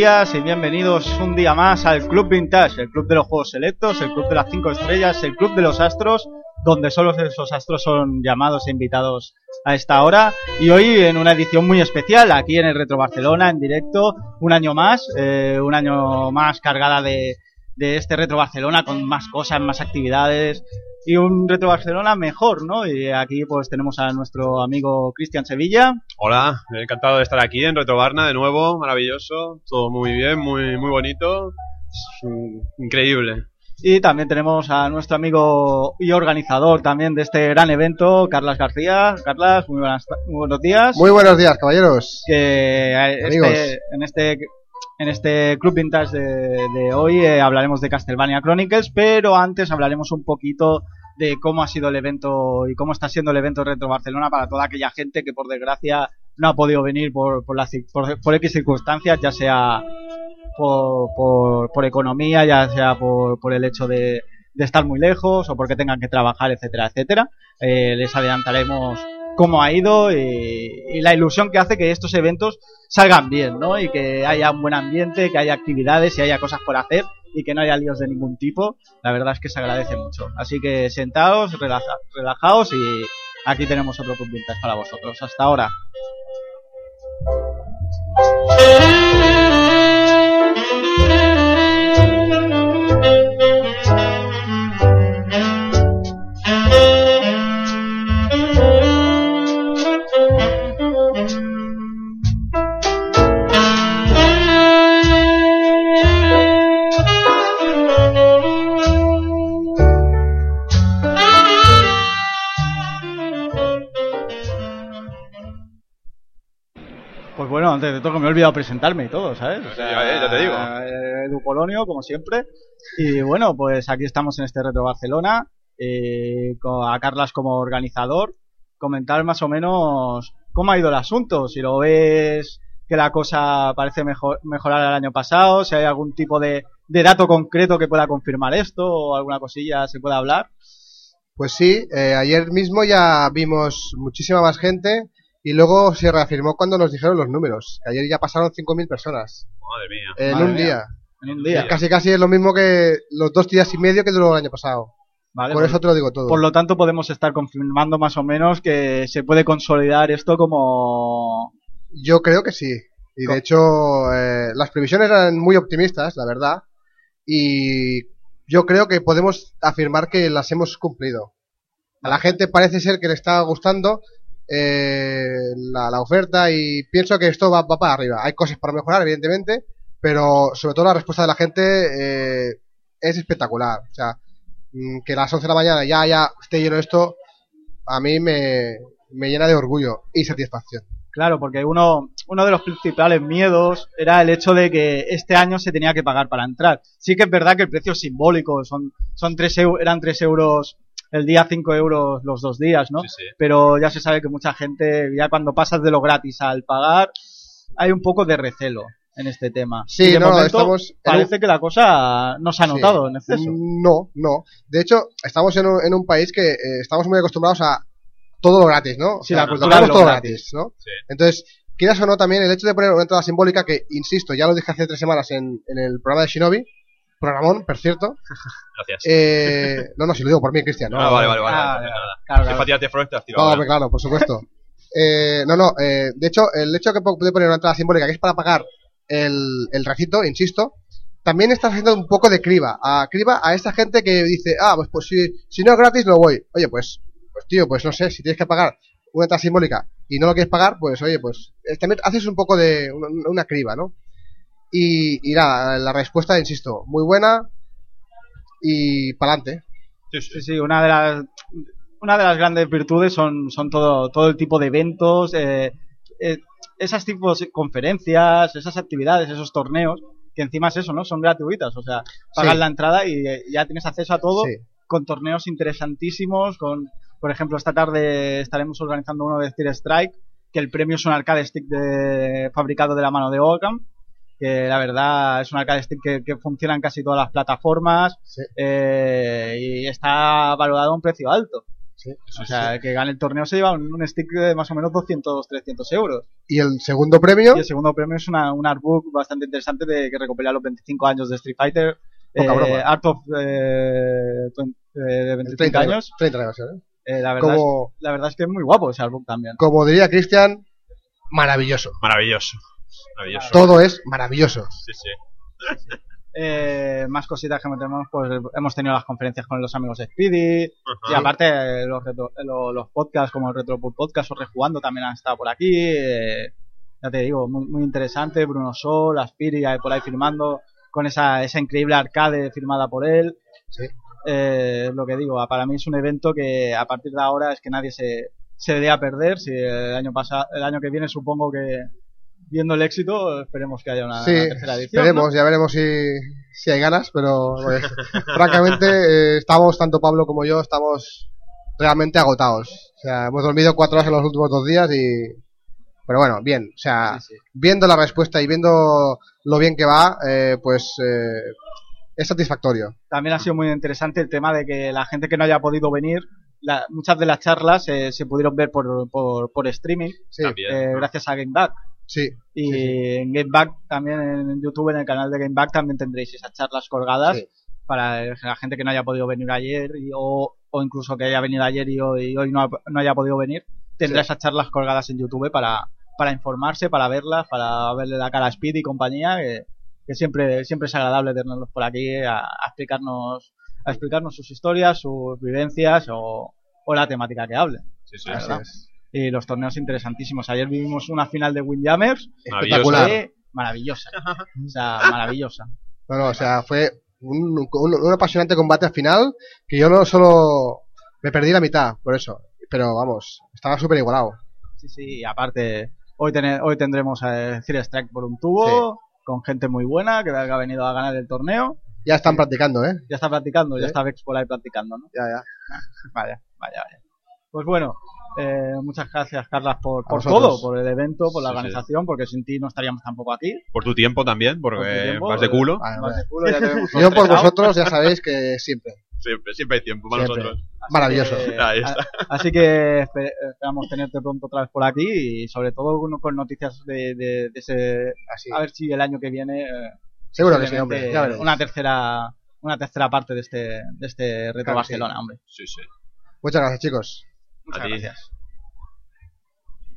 días y bienvenidos un día más al Club Vintage, el club de los juegos selectos, el club de las cinco estrellas, el club de los astros, donde solo esos astros son llamados e invitados a esta hora. Y hoy en una edición muy especial, aquí en el Retro Barcelona, en directo, un año más, eh, un año más cargada de, de este Retro Barcelona, con más cosas, más actividades, y un Retro Barcelona mejor, ¿no? Y aquí pues tenemos a nuestro amigo Cristian Sevilla. Hola, encantado de estar aquí en Retro Barna de nuevo, maravilloso, todo muy bien, muy, muy bonito, increíble. Y también tenemos a nuestro amigo y organizador también de este gran evento, Carlas García. Carlas, muy, buenas, muy buenos días. Muy buenos días, caballeros. Que eh, este, en este en este Club Vintage de, hoy eh, hablaremos de Castlevania Chronicles, pero antes hablaremos un poquito de cómo ha sido el evento y cómo está siendo el evento Retro Barcelona para toda aquella gente que por desgracia no ha podido venir por, por, por, por X circunstancias, ya sea por, por, por economía, ya sea por, por el hecho de, de estar muy lejos o porque tengan que trabajar, etcétera, etcétera. Eh, les adelantaremos cómo ha ido y, y, la ilusión que hace que estos eventos salgan bien, ¿no? Y que haya un buen ambiente, que haya actividades y haya cosas por hacer y que no haya líos de ningún tipo. La verdad es que se agradece mucho. Así que sentaos, relaja, relajaos y aquí tenemos otro Club para vosotros. Hasta ahora. Olvidado presentarme y todo, ¿sabes? O sea, ya, ya, te digo. Edu Polonio, como siempre. Y bueno, pues aquí estamos en este Retro Barcelona, eh, con a Carlas como organizador. Comentar más o menos cómo ha ido el asunto, si lo ves que la cosa parece mejor, mejorar el año pasado, si hay algún tipo de, de, dato concreto que pueda confirmar esto o alguna cosilla se pueda hablar. Pues sí, eh, ayer mismo ya vimos muchísima más gente y luego se reafirmó cuando nos dijeron los números. Que ayer ya pasaron 5.000 personas. Madre mía. En Madre un mía. día. En un día. Casi casi es lo mismo que los dos días y medio que duró el año pasado. Vale, Por pues- eso te lo digo todo. Por lo tanto, podemos estar confirmando más o menos que se puede consolidar esto como... Yo creo que sí. Y Co- de hecho, eh, las previsiones eran muy optimistas, la verdad. Y yo creo que podemos afirmar que las hemos cumplido. A la gente parece ser que le está gustando eh, la, oferta y pienso que esto va, para arriba. Hay cosas para mejorar, evidentemente, pero sobre todo la respuesta de la gente eh, es espectacular. O sea, mm, que a las 11 de la mañana ya, ya esté lleno esto, a mí me, me llena de orgullo y satisfacción. Claro, porque uno, uno de los principales miedos era el hecho de que este año se tenía que pagar para entrar. Sí que es verdad que el precio es simbólico, son, son tres eran 3 euros el día, 5 euros los dos días, ¿no? Sí, sí. Pero ya se sabe que mucha gente, ya cuando pasas de lo gratis al pagar, hay un poco de recelo en este tema. Sí, Y de no, momento estamos en parece que la cosa no se ha Sí. notado en exceso. No, no. De hecho, estamos en un, en un país que eh, estamos muy acostumbrados a todo lo gratis, ¿no? O Sí, sea, la lo cultura todo gratis. gratis, ¿no? Sí. Entonces, quieras o no, también el hecho de poner una entrada simbólica que, insisto, ya lo dije hace tres semanas en, en el programa de Shinobi, programón, por cierto. Gracias. Eh, no, no, si lo digo por mí, Cristian. No, Ah, vale, vale, vale. Ah, no pasa nada. claro, Si claro. te No, hombre, claro, por supuesto. Eh, no, no, eh, de hecho, el hecho de que puede poner una entrada simbólica que es para pagar el, el recinto, insisto, también está haciendo un poco de criba. A criba a esta gente que dice, ah, pues, pues si, si no es gratis, no voy. Oye, pues, pues tío, pues no sé, si tienes que pagar una entrada simbólica y no lo quieres pagar, pues oye, pues eh, también haces un poco de una, una criba, ¿no? Y, y nada, la respuesta, insisto, muy buena y pa'lante. Sí, sí. Sí, sí, una de las una de las grandes virtudes son, son todo, todo el tipo de eventos, eh, eh, esas tipos de conferencias, esas actividades, esos torneos, que encima es eso, ¿no? Son gratuitas, o sea, pagas Sí. la entrada y eh, ya tienes acceso a todo Sí. con torneos interesantísimos, con, por ejemplo, esta tarde estaremos organizando uno de Steel Strike, que el premio es un arcade stick de, fabricado de la mano de Ocam, que la verdad es un arcade stick que, que funciona en casi todas las plataformas Sí. eh, y está valorado a un precio alto. O Sí, o sea, el que gane el torneo se lleva un, stick de más o menos 200, 300 euros. ¿Y el segundo premio? Y el segundo premio es una, un artbook bastante interesante de que recopila los 25 años de Street Fighter. Eh, Art of eh, de 25 años. 30 años, ¿eh? la, verdad es, la verdad es que es muy guapo ese artbook también. Como diría Cristian, maravilloso. Maravilloso. Maravilloso. Todo es maravilloso. Sí, sí. Eh, más cositas que tenemos, pues hemos tenido las conferencias con los amigos de Speedy y aparte los, los, podcasts como el Retro Podcast o Rejugando también han estado por aquí. Eh, ya te digo, muy, interesante. Bruno Sol, Speedy por ahí firmando con esa, esa increíble arcade firmada por él. Sí. Eh, lo que digo, para mí es un evento que a partir de ahora es que nadie se, se debe a perder. Si el año pasado, el año que viene supongo que viendo el éxito, esperemos que haya una, tercera edición. Esperemos, ya veremos si, si, hay ganas, pero pues, francamente eh, estamos, tanto Pablo como yo, estamos realmente agotados. O sea, hemos dormido cuatro horas en los últimos dos días y... Pero bueno, bien, o sea, viendo la respuesta y viendo lo bien que va, eh, pues eh, es satisfactorio. También ha sido muy interesante el tema de que la gente que no haya podido venir, muchas de las charlas se pudieron ver por, por, por streaming, gracias a GameBack. Sí. Y en GameBack también en YouTube, en el canal de GameBack también tendréis esas charlas colgadas para la gente que no haya podido venir ayer o, o, incluso que haya venido ayer y hoy, hoy no, no, haya podido venir. Tendrá esas charlas colgadas en YouTube para, para informarse, para verlas, para verle la cara a Speed y compañía, que, siempre, siempre es agradable tenerlos por aquí a, explicarnos a explicarnos sus historias, sus vivencias o, o la temática que hablen. Sí, sí, y los torneos interesantísimos. Ayer vivimos una final de Windjammers espectacular, maravillosa. o sea, maravillosa. Bueno, o sea, fue un, un, apasionante combate al final que yo no solo me perdí la mitad, por eso. Pero vamos, estaba súper igualado. Sí, sí, aparte, hoy, hoy tendremos a Cire Strike por un tubo, con gente muy buena que ha venido a ganar el torneo. Ya están practicando, ¿eh? Ya está practicando, ya está Vex por ahí practicando, ¿no? Ya, ya. vaya, vaya, vaya. Pues bueno, eh, muchas gracias, Carlas, por, por todo, por el evento, por la organización, porque sin ti no estaríamos tampoco aquí. Por tu tiempo también, porque vas de culo. Yo por vosotros ya sabéis que siempre. Siempre, siempre hay tiempo para nosotros. Maravilloso. así que esperamos tenerte pronto otra vez por aquí y sobre todo con noticias de, ese... A ver si el año que viene... Eh, Seguro que sí, hombre. una tercera una tercera parte de este, de este Reto Barcelona, hombre. Sí, sí. Muchas gracias, chicos. Muchas gracias.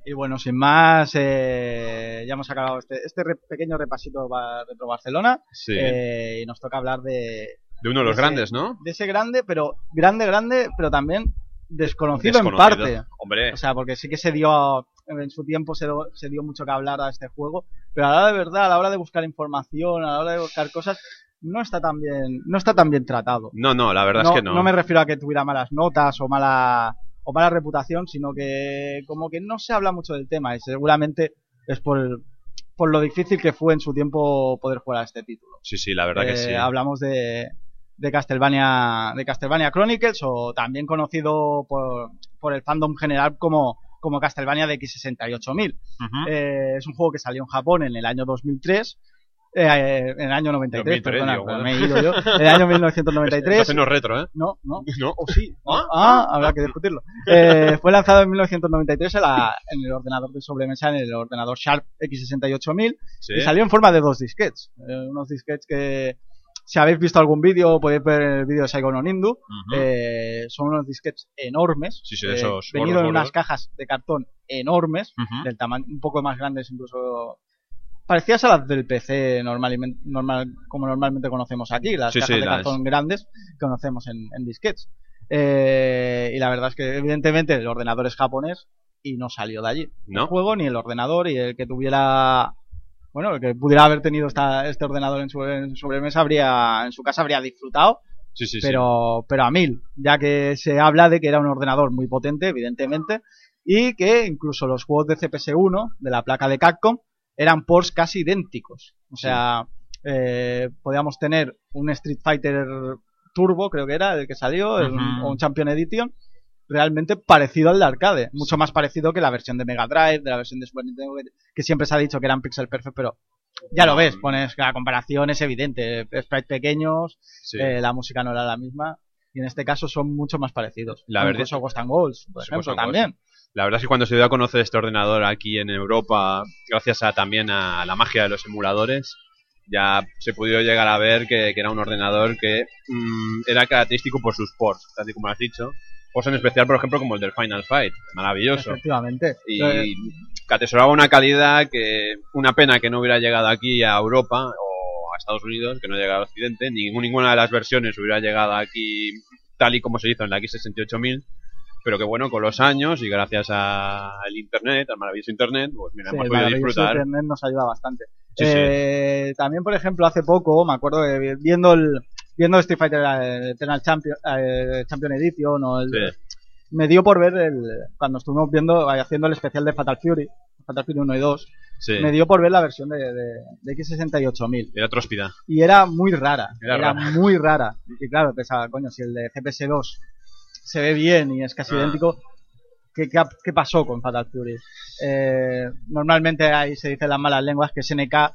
Y bueno, sin más, eh, ya hemos acabado este, este pequeño repasito para Retro Barcelona. Eh, y nos toca hablar de. De uno de los grandes, ¿no? De ese grande, pero grande, grande, pero también desconocido, en parte. Hombre. O sea, porque sí que se dio. En su tiempo se, se dio mucho que hablar a este juego. Pero a la hora de verdad, a la hora de buscar información, a la hora de buscar cosas, no está tan bien, no está tan bien tratado. No, no, la verdad es que no. No me refiero a que tuviera malas notas o mala o mala reputación, sino que como que no se habla mucho del tema y seguramente es por, por lo difícil que fue en su tiempo poder jugar a este título. Sí, sí, la verdad que sí. Eh, hablamos de, de Castlevania, de Castlevania Chronicles o también conocido por, por el fandom general como, como Castlevania de X68000. eh, es un juego que salió en Japón en el año 2003 eh, en el año 93, perdona, me he ido yo. En el año 1993. Entonces no es retro, ¿eh? No, no. ¿No? O sí. ¿Ah? ah, habrá que discutirlo. Eh, fue lanzado en 1993 en, la, en, el ordenador de sobremesa, en el ordenador Sharp X68000. Y salió en forma de dos disquets. Eh, unos disquets que, si habéis visto algún vídeo, podéis ver el vídeo de Saigon Onindu. eh, son unos disquets enormes. Sí, sí, esos venido en unas cajas de cartón enormes, del tamaño un poco más grandes incluso parecías a las del PC normal, como normalmente conocemos aquí, las cajas de cartón grandes que conocemos en, en disquets. Eh, y la verdad es que evidentemente el ordenador es japonés y no salió de allí. ¿No? El juego ni el ordenador y el que tuviera bueno, el que pudiera haber tenido esta, este ordenador en su sobremesa habría en su casa habría disfrutado. Sí, sí, pero pero a mil, ya que se habla de que era un ordenador muy potente, evidentemente, y que incluso los juegos de CPS1 de la placa de Capcom eran ports casi idénticos. O sea, eh, podíamos tener un Street Fighter Turbo, creo que era, el que salió, o un Champion Edition, realmente parecido al de arcade. Mucho más parecido que la versión de Mega Drive, de la versión de Super Nintendo, que siempre se ha dicho que eran pixel perfect, pero ya lo ves, pones que la comparación es evidente. Sprites pequeños, eh, la música no era la misma. y en este caso son mucho más parecidos. La verdad Incluso Ghost and Goals, por ejemplo, también. La verdad es que cuando se dio a conocer este ordenador aquí en Europa, gracias a también a la magia de los emuladores, ya se pudo llegar a ver que, que era un ordenador que mm, era característico por sus ports, tal y como has dicho. Ports en especial, por ejemplo, como el del Final Fight, maravilloso. Efectivamente. Y Eh, que atesoraba una calidad que una pena que no hubiera llegado aquí a Europa o a Estados Unidos, que no llegara a Occidente, ninguna de las versiones hubiera llegado aquí tal y como se hizo en la X68000, pero que bueno, con los años y gracias al internet, al maravilloso internet, pues mira, Sí, hemos el podido disfrutar. Internet nos ayuda bastante. Sí, sí. Eh, También, por ejemplo, hace poco, me acuerdo de viendo el viendo Street Fighter eh, Eternal Champion, eh, Champion Edition o el, me dio por ver el cuando estuvimos viendo haciendo el especial de Fatal Fury, Fatal Fury 1 y 2, Sí, me dio por ver la versión de, de, de X68000 era tróspida. y era muy rara, Era era, rara. muy rara. Y claro, pensaba, coño, si el de GPS2 se ve bien y es casi Ah. idéntico, ¿qué, qué, qué pasó con Fatal Fury? Eh, normalmente ahí se dicen las malas lenguas que SNK,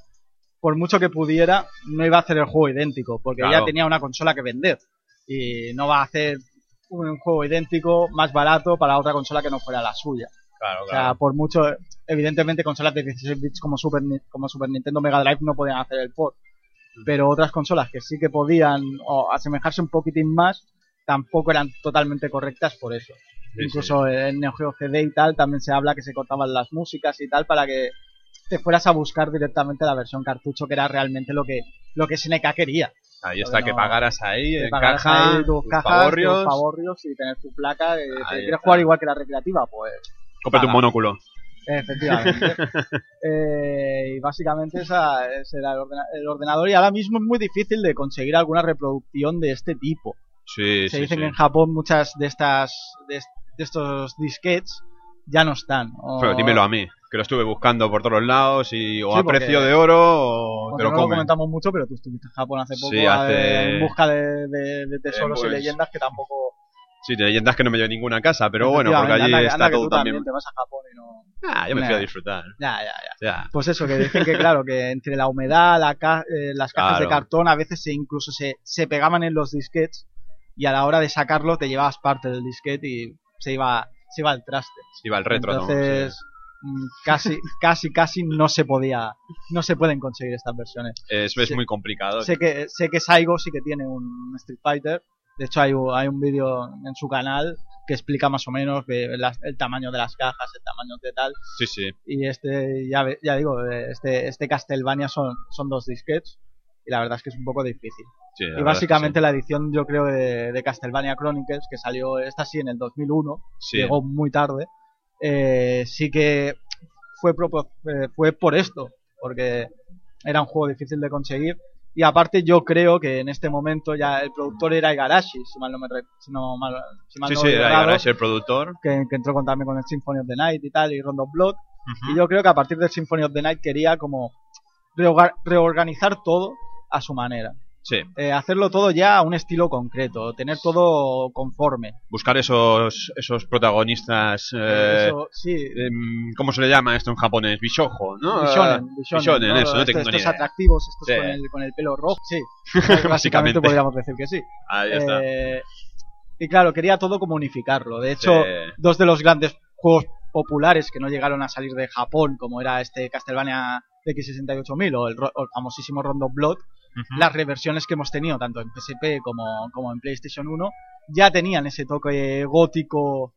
por mucho que pudiera, no iba a hacer el juego idéntico, porque Claro. ya tenía una consola que vender. Y no va a hacer un juego idéntico más barato para otra consola que no fuera la suya. Claro, O sea, por mucho, evidentemente consolas de 16 bits como Super, como Super Nintendo Mega Drive no podían hacer el port. Pero otras consolas que sí que podían o asemejarse un poquitín más, tampoco eran totalmente correctas por eso. Sí, Incluso en Neo Geo CD y tal también se habla que se cortaban las músicas y tal para que te fueras a buscar directamente la versión cartucho que era realmente lo que lo que SNK quería. Ahí está, que pagaras ahí, en pagaras caja, ahí tus tus cajas, tus y tener tu placa. eh, ¿te Ahí ¿Quieres jugar igual que la recreativa? Pues cómprate un monóculo. Efectivamente. Eh, y básicamente esa, ese era el, ordena- el ordenador y ahora mismo es muy difícil de conseguir alguna reproducción de este tipo. Sí, Se sí, dicen sí. que en Japón muchas de estas de, est- de estos disquets ya no están. o- Pero dímelo a mí, que lo estuve buscando por todos los y o Sí, a porque- precio de oro o Porque te lo no lo comen. comentamos mucho, pero tú estuviste en Japón hace poco Sí, hace- eh, en busca de, de- de tesoros pues- y leyendas que tampoco... Sí, de leyendas que no me llevo ninguna casa, pero bueno, porque allí anda- está anda que todo tú también. te vas a Japón y no... Ah, yo me fui a disfrutar. Ya, ya, ya. Ya. Pues eso, que dicen que claro, que entre la humedad, la ca- eh, las cajas de cartón a veces se incluso se, se pegaban en los disquets y a la hora de sacarlo te llevabas parte del disquete y se iba, se iba al traste. Iba el retro, ¿no? Entonces, mm, casi, casi, casi no se podía, no se pueden conseguir estas versiones. Sí. Es, es muy complicado. Sé que, sé que Saigo sí que tiene un Street Fighter. De hecho, hay, un- hay un vídeo en su canal que explica más o menos el tamaño de las cajas, el tamaño de tal. Sí, sí. Y este, ya, ya digo, eh, este, este Castlevania son, son dos disquets. Y la verdad es que es un poco difícil. sí, y básicamente la edición, yo creo, de, de Castlevania Chronicles, que salió esta sí en el 2001, sí. llegó muy tarde, eh, sí que fue, propo- eh, fue por esto, porque era un juego difícil de conseguir. Y aparte yo creo que en este momento ya el productor era Igarashi, si mal no me si no mal, si mal Sí, no sí, era Igarashi el productor. que, que entró con, también con el Symphony of the Night y tal, y Rondo Blood. Y yo creo que a partir del Symphony of the Night quería como reorga- reorganizar todo a su manera. Sí, Eh, hacerlo todo ya a un estilo concreto, tener todo conforme. buscar esos, esos protagonistas. eh, Eso, sí, em, ¿Cómo se le llama esto en japonés? Bishojo, ¿no? Bishonen, Eh, bishonen, Bishonen, ¿no? eso, no Estos- tengo ni estos idea. atractivos, estos Sí. con, el, con el pelo rojo, sí. Básicamente. Básicamente podríamos decir que sí. Ahí está. Eh, y claro, quería todo como unificarlo. De hecho, dos de los grandes juegos populares que no llegaron a salir de Japón, como era este Castlevania X68000 o el, o el famosísimo Rondo of Las reversiones que hemos tenido tanto en PSP como, como en PlayStation 1 ya tenían ese toque gótico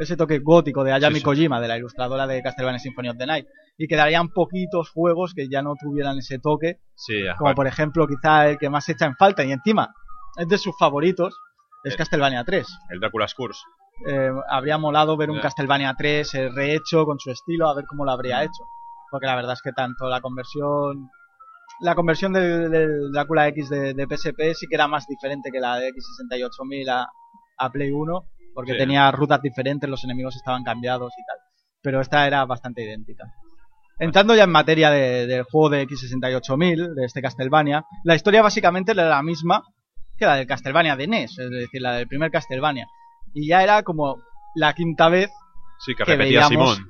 ese toque gótico de Ayami Sí, sí. Kojima, de la ilustradora de Castlevania Symphony of the Night. Y quedarían poquitos juegos que ya no tuvieran ese toque, Sí, como por ejemplo quizá el que más echa en falta y encima es de sus favoritos, es Eh. Castlevania 3. el Drácula's Curse. Eh, habría molado ver un Ya. Castlevania 3 eh, rehecho con su estilo, a ver cómo lo habría hecho. Porque la verdad es que tanto la conversión la conversión del, del Drácula X de, de PSP sí que era más diferente que la de X68000 a, a Play 1, porque Sí. tenía rutas diferentes, los enemigos estaban cambiados y tal. Pero esta era bastante idéntica. Entrando ya en materia de- del juego de X68000, de este Castlevania, la historia básicamente era la misma que la del Castlevania de NES, es decir, la del primer Castlevania. Y ya era como la quinta vez Sí, que Que veíamos- Simón.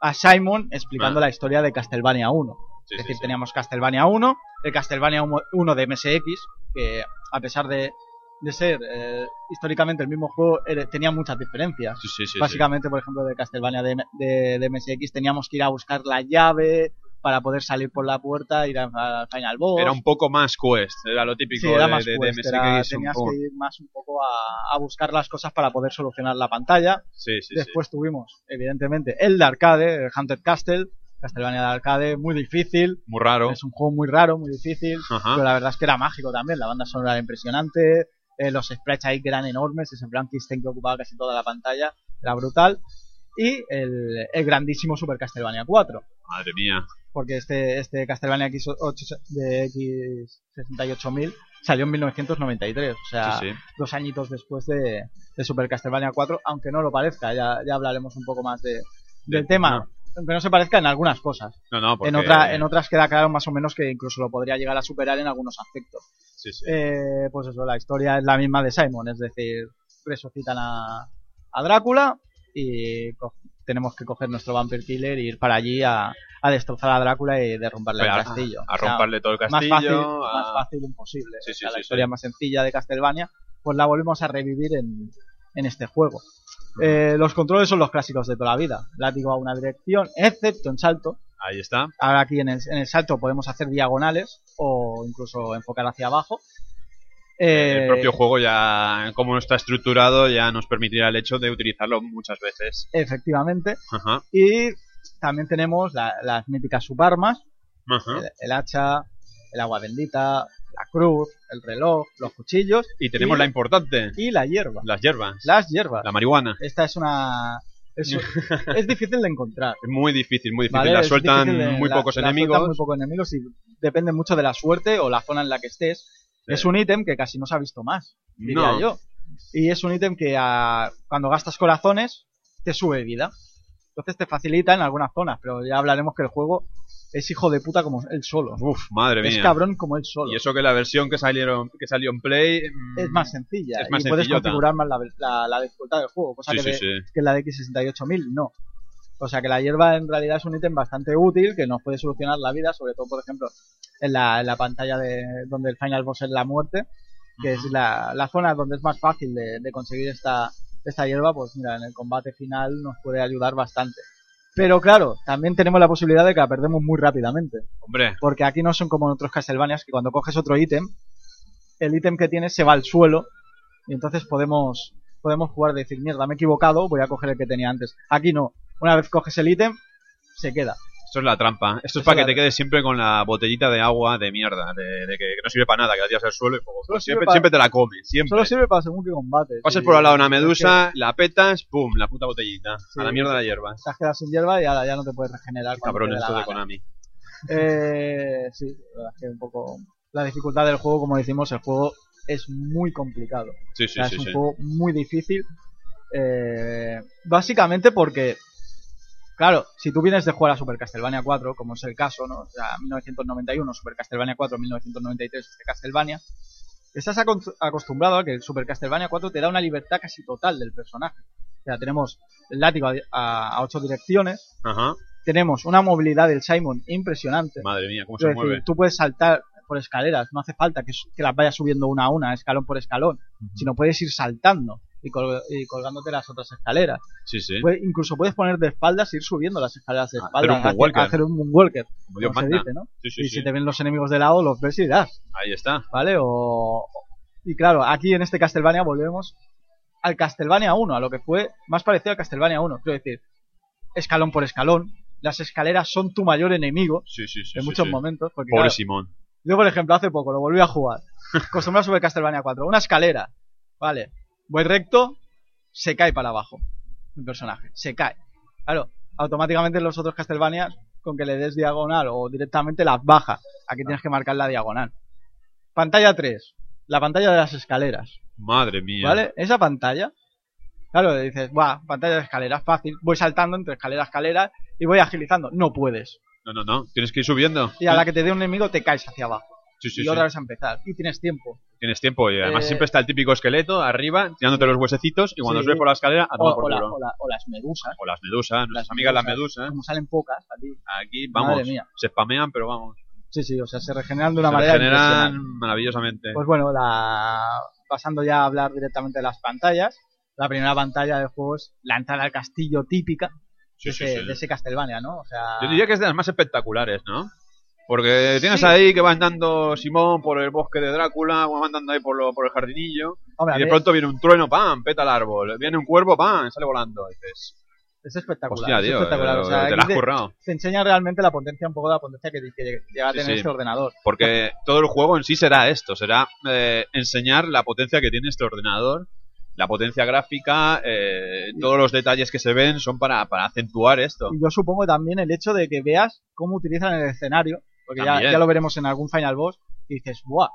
a Simon explicando Ah. la historia de Castlevania 1. Sí, es decir, sí. teníamos Castlevania 1, el Castlevania 1 de MSX, que a pesar de, de ser eh, históricamente el mismo juego, tenía muchas diferencias. Sí, sí, sí. sí. Básicamente, por ejemplo, de Castlevania de, de, de MSX teníamos que ir a buscar la llave para poder salir por la puerta, ir al al Final Boss. Era un poco más quest, era lo típico era de, más de, quest, era- tenías que ir más un poco a, a buscar las cosas para poder solucionar la pantalla. Sí, sí, Después tuvimos, evidentemente, el de arcade, el Hunter Castle, Castlevania de arcade, muy difícil. Muy raro. Es un juego muy raro, muy difícil. Ajá. Pero la verdad es que era mágico también. La banda sonora era impresionante. eh, los sprites ahí que eran enormes. Ese Frankenstein que ocupaba casi toda la pantalla. Era brutal. Y el, el grandísimo Super Castlevania 4. Madre mía. Porque este, este Castlevania X8 de X68000 salió en 1993. O sea, Sí, sí. dos añitos después de, de Super Castlevania 4. Aunque no lo parezca. Ya, ya hablaremos un poco más de, del De- tema. no. Aunque no se parezca en algunas cosas. No, no, porque... En, otra, en otras queda claro más o menos que incluso lo podría llegar a superar en algunos aspectos. Sí, sí. Eh, pues eso, la historia es la misma de Simon, es decir, resucitan a, a Drácula y tenemos que coger nuestro Vampire Killer e ir para allí a, a destrozar a Drácula y derrumbarle Pero el a- castillo. A, O sea, romperle todo el más castillo. fácil, a- más fácil imposible. Sí, O sí, sea, la historia más sencilla de Castlevania, pues la volvemos a revivir en, en este juego. Eh, los controles son los clásicos de toda la vida. Látigo a una dirección, excepto en salto. Ahí está. Ahora aquí en el, en el salto podemos hacer diagonales o incluso enfocar hacia abajo. Eh, el propio juego ya, como está estructurado, ya nos permitirá el hecho de utilizarlo muchas veces. Efectivamente. Ajá, Y también tenemos la- las míticas subarmas, ajá. el, el hacha, el agua bendita, la cruz, el reloj, los cuchillos Y tenemos y- la importante, y la hierba. las hierbas, Las hierbas. la marihuana. Esta es una... Es, es difícil de encontrar. Es muy difícil, muy difícil. ¿vale? La sueltan difícil de- muy la- pocos la sueltan enemigos. muy pocos enemigos y depende mucho de la suerte o la zona en la que estés. Sí. Es un ítem que casi no se ha visto más, diría No. yo. Y es un ítem que ah, cuando gastas corazones te sube vida. Entonces te facilita en algunas zonas, pero ya hablaremos que el juego es hijo de puta como él solo. Uf, madre es mía. cabrón como él solo. Y eso que la versión que salieron que salió en Play mm, es más sencilla. es más y puedes configurar más la, la- la dificultad del juego, cosa Sí, que, sí, de- sí. que la de X68000 no. O sea que la hierba en realidad es un ítem bastante útil que nos puede solucionar la vida, sobre todo, por ejemplo, en la, en la pantalla de donde el final boss es la muerte, que es la, la zona donde es más fácil de, de conseguir esta, esta hierba, pues mira, en el combate final nos puede ayudar bastante. Pero claro, también tenemos la posibilidad de que la perdemos muy rápidamente. Hombre, Porque aquí no son como en otros Castlevanias que cuando coges otro ítem, el ítem que tienes se va al suelo y entonces podemos podemos jugar de decir, mierda, me he equivocado, voy a coger el que tenía antes. Aquí no. Una vez coges el ítem, se queda. Esto es la trampa. Esto es para que te quedes siempre con la botellita de agua de mierda, de, de que, que no sirve para nada, que la tiras al suelo y. Solo siempre, para- siempre te la comes, siempre. Solo sirve para según qué combate. Pasas por al lado de una Es que medusa, la petas, pum, la puta botellita. Sí. A la mierda la hierba. Te has quedado sin hierba y ahora ya no te puedes regenerar. Cabrón, esto de. Konami. Eh, sí, la verdad es que un poco... La dificultad del juego, como decimos, el juego es muy complicado. Sí, O sí, sea, sí. es un sí. juego muy difícil. eh, básicamente porque, claro, si tú vienes de jugar a Super Castlevania 4, como es el caso, ¿no? O sea, 1991, Super Castlevania 4, 1993, este Castlevania, estás acostumbrado a que el Super Castlevania 4 te da una libertad casi total del personaje. O sea, tenemos el látigo a, a, ocho direcciones, Ajá. tenemos una movilidad del Simon impresionante. Madre mía, cómo Es se decir, mueve. tú puedes saltar por escaleras, no hace falta que, que las vayas subiendo una a una, escalón por escalón, sino puedes ir saltando y, col- y colgándote las otras escaleras. Sí, sí. Puede- incluso puedes poner de espaldas e ir subiendo las escaleras de Ah, espaldas, hacer un hacer, un moonwalker, Como Dios como se manda. dice, ¿no? Sí, sí, y sí. si te ven los enemigos de lado, los ves y das, Ahí está. ¿vale? O... Y claro, aquí en este Castlevania volvemos al Castlevania 1, a lo que fue más parecido al Castlevania 1. Quiero decir, escalón por escalón, las escaleras son tu mayor enemigo Sí, sí, sí. en muchos momentos. Porque, Pobre claro, Simón. yo, por ejemplo, hace poco lo volví a jugar. Acostumbrado sobre Castlevania 4. Una escalera. Vale. Voy recto, se cae para abajo. Mi personaje. Se cae. Claro, automáticamente en los otros Castlevania, con que le des diagonal o directamente las baja. Aquí tienes que marcar la diagonal. Pantalla 3. La pantalla de las escaleras. Madre mía. ¿Vale? Esa pantalla. Claro, dices, buah, pantalla de escaleras, fácil. Voy saltando entre escalera a escalera y voy agilizando. No puedes. No, no, no. Tienes que ir subiendo. Y a la que te dé un enemigo te caes hacia abajo. Sí, sí, y sí. otra vez a empezar. Y tienes tiempo. Tienes tiempo y además Eh, siempre está el típico esqueleto arriba tirándote los huesecitos y cuando Sí. sube por la escalera a O, tomar por o la- culo. o la- o las medusas. O las medusas, nuestras amigas las medusas. Como salen pocas aquí. Aquí, vamos, Madre mía. se spamean, pero vamos. Sí, sí, o sea, se regeneran de una se manera regeneran impresionante. maravillosamente. Pues bueno, la pasando ya a hablar directamente de las pantallas. La primera pantalla del juego es la entrada al castillo típica Sí, de, sí, ese, de ese Castlevania, ¿no? O sea, Yo diría que es de las más espectaculares, ¿no? Porque tienes ahí que va andando Simón por el bosque de Drácula, va andando ahí por, lo, por el jardinillo, hombre, y de pronto viene un trueno, ¡pam! peta el árbol. Viene un cuervo, ¡pam! sale volando. Y dices, es espectacular. hostia, es tío, espectacular. o sea, te la has currado. te enseña realmente la potencia, un poco de la potencia que, que llega a Sí, tener sí. este ordenador. Porque todo el juego en sí será esto, será eh, enseñar la potencia que tiene este ordenador, la potencia gráfica, eh, todos los detalles que se ven son para, para acentuar esto. Y yo supongo también el hecho de que veas cómo utilizan el escenario, porque ya, lo veremos en algún Final Boss, y dices, ¡buah!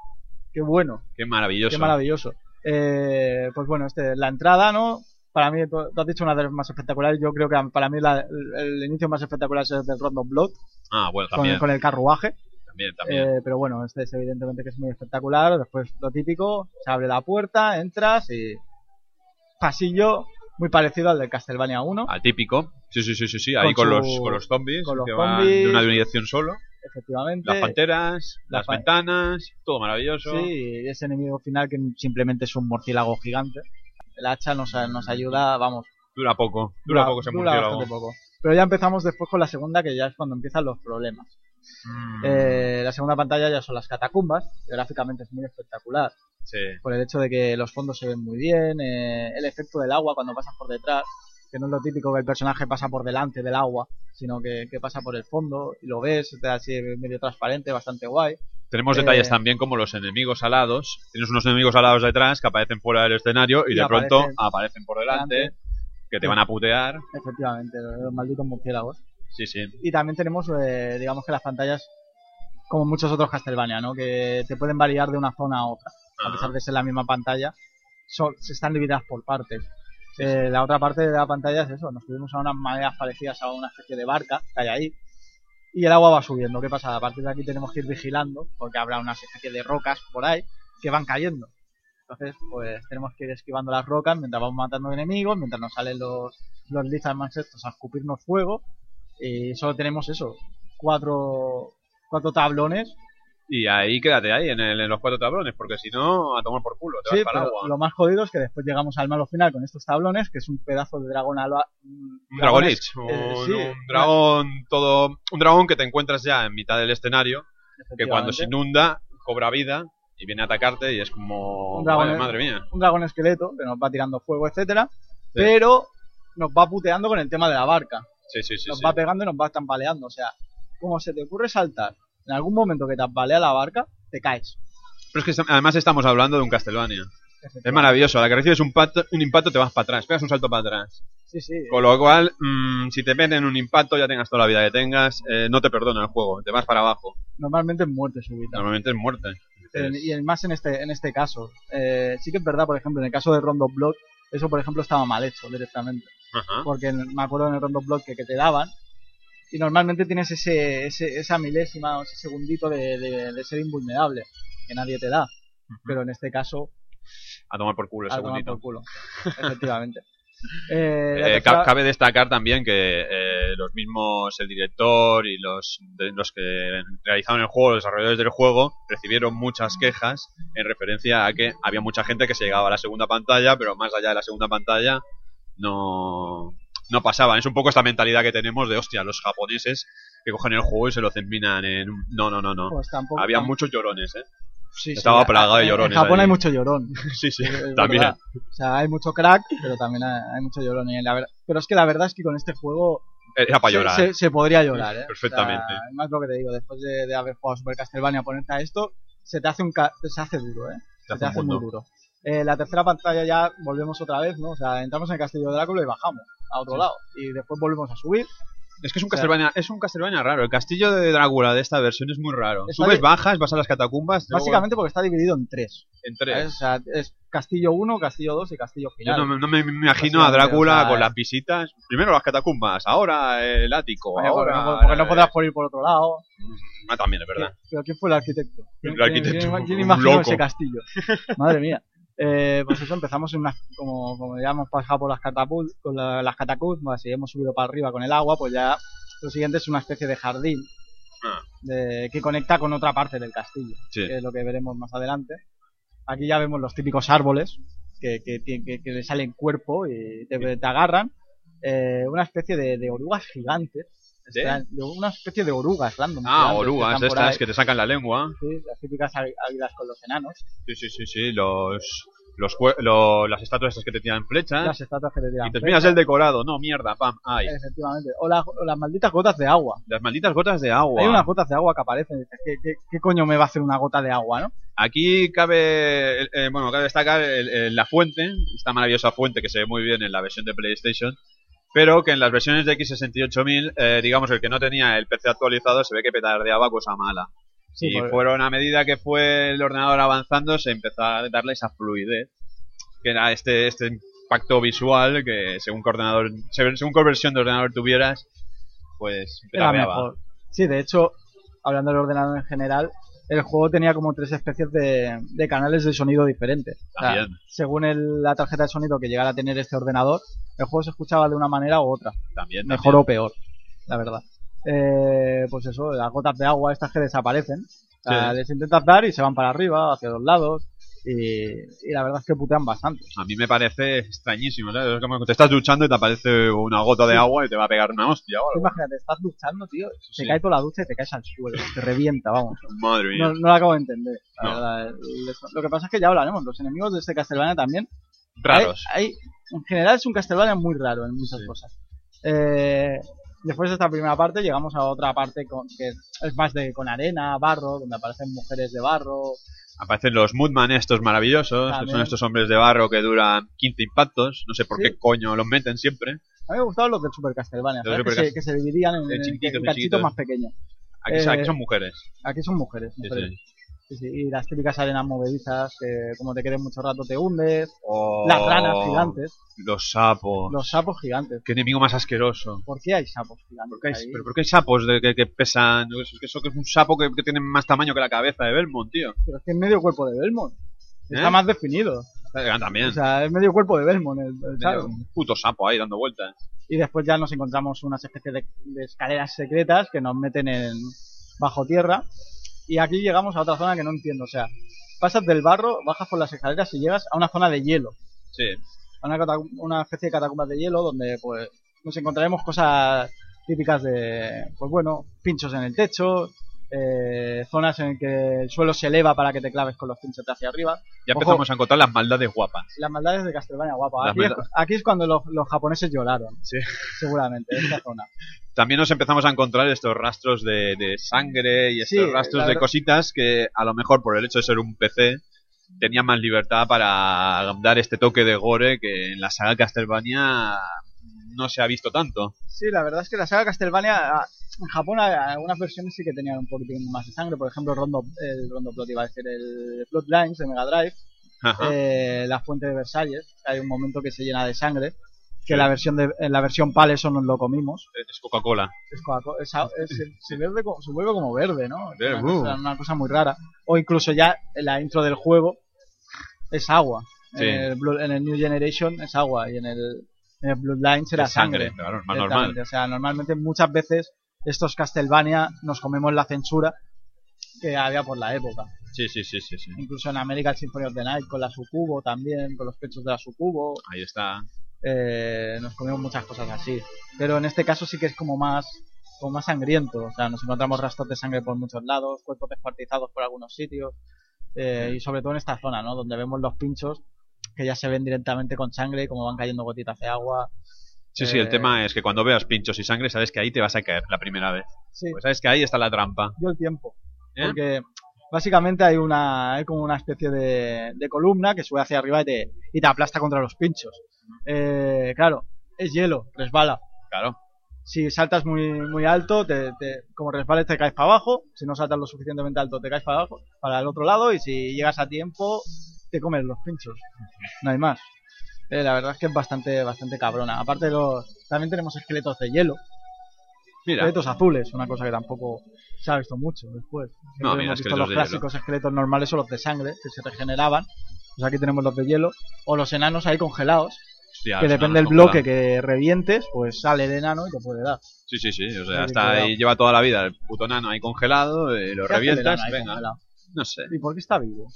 ¡Qué bueno! Qué maravilloso. ¡Qué maravilloso! Eh, pues bueno, este, la entrada, ¿no? Para mí, tú, has dicho una de las más espectaculares, yo creo que para mí la- el, inicio más espectacular es el del Rondo Blood, Ah, bueno, con, también, el- con el carruaje. también, también. Eh, pero bueno, este es evidentemente que es muy espectacular. Después lo típico, se abre la puerta, entras y pasillo muy parecido al del Castlevania 1, Atípico. Sí, sí, sí, sí, sí. Ahí Con con, su- los, con los zombies, con los que van zombies. de una dirección solo. Efectivamente. Las panteras, la las ventanas, todo maravilloso. Sí, y ese enemigo final que simplemente es un murciélago gigante. El hacha nos, nos ayuda, vamos, Dura poco, dura, poco ese dura murciélago. bastante poco. Pero ya empezamos después con la segunda, que ya es cuando empiezan los problemas. Mm, Eh, la segunda pantalla ya son las catacumbas, gráficamente es muy espectacular. sí. por el hecho de que los fondos se ven muy bien, eh, el efecto del agua cuando pasas por detrás, que no es lo típico que el personaje pasa por delante del agua, sino que, que pasa por el fondo y lo ves, te da así medio transparente, bastante guay. Tenemos Eh, detalles también como los enemigos alados. Tienes unos enemigos alados detrás que aparecen fuera del escenario y, Y de pronto aparecen por delante, delante. que te van a putear. Efectivamente, los malditos murciélagos. Sí, sí. Y también tenemos, eh, digamos que las pantallas, como muchos otros Castlevania, ¿no? que te pueden variar de una zona a otra, a pesar de ser la misma pantalla, son, se están divididas por partes. Eh, la otra parte de la pantalla es eso, nos subimos a unas maneras parecidas a una especie de barca que hay ahí y el agua va subiendo. ¿Qué pasa? A partir de aquí tenemos que ir vigilando porque habrá una especie de rocas por ahí que van cayendo. Entonces, pues tenemos que ir esquivando las rocas mientras vamos matando enemigos, mientras nos salen los, los Lizardmans estos a escupirnos fuego y solo tenemos eso, cuatro, cuatro tablones. Y ahí quédate ahí, en, el- en los cuatro tablones, porque si no, a tomar por culo, te Sí, vas para pero agua. lo más jodido es que después llegamos al malo final con estos tablones, que es un pedazo de dragón alba. Un un, eh, sí, un dragón todo, un dragón que te encuentras ya en mitad del escenario, que cuando se inunda cobra vida y viene a atacarte y es como, Un dragón, madre, madre mía. un dragón esqueleto que nos va tirando fuego, etcétera, pero nos va puteando con el tema de la barca. Sí, sí, sí. nos va pegando y nos va tambaleando. O sea, como se te ocurre saltar en algún momento que tambalea la barca, te caes. Pero es que además estamos hablando de un Castlevania. Es maravilloso, a la que recibes un, pato- un impacto te vas para atrás, pegas un salto para atrás. Sí, sí. Con lo cual, mm, si te meten un impacto, ya tengas toda la vida que tengas, eh, no te perdona el juego, te vas para abajo. Normalmente es muerte súbita. Normalmente es muerte. Y más en este, en este caso. Eh, sí que es verdad, por ejemplo, en el caso de Rondo Blood, eso por ejemplo estaba mal hecho directamente. Ajá. Porque me acuerdo en el Rondo que, que te daban. Y normalmente tienes ese, ese, esa milésima o ese segundito de, de- de ser invulnerable, que nadie te da. Pero en este caso, A tomar por culo el a tomar por culo. Efectivamente. Eh, Eh, tercera- cabe destacar también que eh, los mismos, el director y los, de- los que realizaron el juego, los desarrolladores del juego, recibieron muchas quejas en referencia a que había mucha gente que se llegaba a la segunda pantalla, pero más allá de la segunda pantalla no, no pasaban. Es un poco esta mentalidad que tenemos de, hostia, los japoneses que cogen el juego y se lo terminan en... No, no, no, no. pues tampoco, Había muchos llorones, ¿eh? sí, sí, estaba a- plagado de llorones En Japón hay mucho llorón. Sí, sí, también. verdad. O sea, hay mucho crack, pero también hay, mucho llorón. Y la ver- Pero es que la verdad es que con este juego Era para llorar. Se, se podría llorar, ¿eh? Perfectamente. O sea, más lo que te digo, después de, de haber jugado Super Castlevania, ponerte a esto, se te hace un ca- se hace duro, ¿eh? Se te hace muy duro. Eh, la tercera pantalla ya volvemos otra vez, ¿no? O sea, entramos en el Castillo de Drácula y bajamos a otro Sí. lado. Y después volvemos a subir. Es que es un O sea- Castlevania, es un Castlevania raro. El castillo de Drácula de esta versión es muy raro. Subes, bajas, vas a las catacumbas. luego Básicamente porque está dividido en tres. en ¿sabes? tres. O sea, es Castillo 1, Castillo 2 y Castillo Yo Final. no, me- no me imagino a Drácula o sea, con las visitas. Primero las catacumbas, ahora el ático, ahora. porque, no, porque no podrás por ir por otro lado. Ah, también, es verdad. Pero ¿quién fue el arquitecto? ¿Quién, El arquitecto, quién- quién- quién imaginó loco. ese castillo? Madre mía. Eh, pues eso, empezamos en unas, como, como ya hemos pasado por las con la- las catacumbas y hemos subido para arriba con el agua, pues ya lo siguiente es una especie de jardín Ah. de- que conecta con otra parte del castillo, Sí. que es lo que veremos más adelante. Aquí ya vemos los típicos árboles que, que, que, que le salen cuerpo y te, te agarran. Eh, una especie de, de orugas gigantes. ¿De? De una especie de orugas random. Ah, orugas, por estas que te sacan la lengua. Sí, las típicas águ- águilas con los enanos. Sí, sí, sí, sí. Los, los, lo- las estatuas estas que te tiran flechas. Las estatuas que te tiran Y te miras el decorado. No, mierda, pam, ay. Efectivamente. O, la- o las malditas gotas de agua. Las malditas gotas de agua. Hay unas gotas de agua que aparecen. dices, ¿qué, qué, qué coño me va a hacer una gota de agua, no? Aquí cabe, eh, bueno, cabe destacar el- el- la fuente, esta maravillosa fuente que se ve muy bien en la versión de PlayStation, pero que en las versiones de X68000, eh, digamos, el que no tenía el PC actualizado se ve que petardeaba cosa mala. Sí, y fueron a medida que fue el ordenador avanzando, se empezó a darle esa fluidez, que era este, este impacto visual que según qué ordenador, según qué versión de ordenador tuvieras, pues Era petardeaba. mejor. Sí, de hecho, hablando del ordenador en general, el juego tenía como tres especies de, de canales de sonido diferentes. O sea, También. según el- la tarjeta de sonido que llegara a tener este ordenador, el juego se escuchaba de una manera u otra, También, mejor también. o peor, la verdad. Eh, pues eso, las gotas de agua estas que desaparecen, o sea, Sí. les intentas dar y se van para arriba, hacia los lados, y, y la verdad es que putean bastante. A mí me parece extrañísimo, ¿sabes? Es como que te estás duchando y te aparece una gota de agua y te va a pegar una hostia o algo. Imagínate, estás duchando, tío, Sí. te cae toda la ducha y te caes al suelo, te revienta, vamos. Madre mía. No, no lo acabo de entender, la No. verdad. Lo que pasa es que ya hablaremos, los enemigos de este Castlevania también. Raros. Hay, hay- en general es un Castlevania muy raro en muchas Sí. cosas. Eh, después de esta primera parte llegamos a otra parte con, que es más de con arena, barro, donde aparecen mujeres de barro. Aparecen los Moodman estos maravillosos, que son estos hombres de barro que duran 15 impactos. No sé por Sí. qué coño los meten siempre. A mí me gustaban los del Super Castlevania, ¿sabes? Que, se, que se dividían en, En en- cachitos más pequeños. Aquí, Eh, aquí son mujeres. Aquí son mujeres. Sí, mujeres. sí. Sí, sí, Y las típicas arenas movedizas que como te quedes mucho rato te hundes. Oh, Las ranas gigantes. Los sapos. Los sapos gigantes. Qué enemigo más asqueroso. ¿Por qué hay sapos gigantes? ¿Por qué hay, ahí? pero ¿por qué hay sapos de, que, que pesan? Es que eso que es un sapo que, que tiene más tamaño que la cabeza de Belmont, tío. Pero es que es medio cuerpo de Belmont. Está ¿Eh? más definido. También. O sea, es medio cuerpo de Belmont el, el sapo. un puto sapo ahí dando vueltas. Y después ya nos encontramos unas especies de, de escaleras secretas que nos meten en bajo tierra. Y aquí llegamos a otra zona que no entiendo. O sea, pasas del barro, bajas por las escaleras y llegas a una zona de hielo. Sí. A una, una especie de catacumbas de hielo donde pues nos encontraremos cosas típicas de, pues bueno, pinchos en el techo, eh, zonas en que el suelo se eleva para que te claves con los pinchos hacia arriba. Ya Ojo. empezamos a encontrar las maldades guapas. Las maldades de Castlevania, guapa. Las Aquí, es, maldades. aquí es cuando los, los japoneses lloraron, Sí. seguramente, en esta zona. También nos empezamos a encontrar estos rastros de, de sangre y estos Sí, rastros de cositas que a lo mejor por el hecho de ser un PC tenían más libertad para dar este toque de gore que en la saga Castlevania no se ha visto tanto. Sí, la verdad es que la saga Castlevania, ah, en Japón a- algunas versiones sí que tenían un poquitín más de sangre. Por ejemplo, Rondo, el Rondo Plot iba a decir el Bloodlines de Mega Drive, eh, la fuente de Versalles. Hay un momento que se llena de sangre. Que la versión de, en la versión PAL eso nos lo comimos. Es Coca-Cola. Es Coca-Cola, es a- es- se, se verde co- se vuelve como verde, ¿no? Es una, uh. cosa, una cosa muy rara. O incluso ya en la intro del juego es agua. Sí. En, el, en el New Generation es agua y en el, en el Bloodlines era Es sangre, sangre. claro, más normal. O sea, normalmente muchas veces estos Castlevania nos comemos la censura que había por la época. Sí, sí, sí, sí, sí. Incluso en American Symphony of the Night con la Sucubo también, con los pechos de la Sucubo, Ahí está. eh, nos comemos muchas cosas así. Pero en este caso sí que es como más como más sangriento. O sea, nos encontramos rastros de sangre por muchos lados, cuerpos descuartizados por algunos sitios. eh, y sobre todo en esta zona, ¿no? Donde vemos los pinchos que ya se ven directamente con sangre y como van cayendo gotitas de agua. Sí, sí, el Eh, tema es que cuando veas pinchos y sangre sabes que ahí te vas a caer la primera vez. Sí, Pues sabes que ahí está la trampa. dio el tiempo. ¿eh? Porque básicamente hay una hay como una especie de, de columna que sube hacia arriba y te, y te aplasta contra los pinchos. Eh, claro, es hielo, resbala. Claro. Si saltas muy muy alto, te, te- como resbales te caes para abajo. Si no saltas lo suficientemente alto, te caes para abajo, para el otro lado. Y si llegas a tiempo, te comes los pinchos. No hay más. Eh, la verdad es que es bastante bastante cabrona. Aparte, los, también tenemos esqueletos de hielo, Mira, esqueletos azules, una cosa que tampoco se ha visto mucho después. Siempre No, mira, hemos visto los de clásicos esqueletos normales o los de sangre, que se regeneraban. Pues aquí tenemos los de hielo. O los enanos ahí congelados, hostia, que depende del bloque que revientes, pues sale el enano y te puede dar. Sí, sí, sí. O sea, cuidado. ahí, lleva toda la vida el puto nano ahí congelado, eh, lo ¿Qué hace el revientas, enano venga. congelado? No sé. ¿Y por qué está vivo?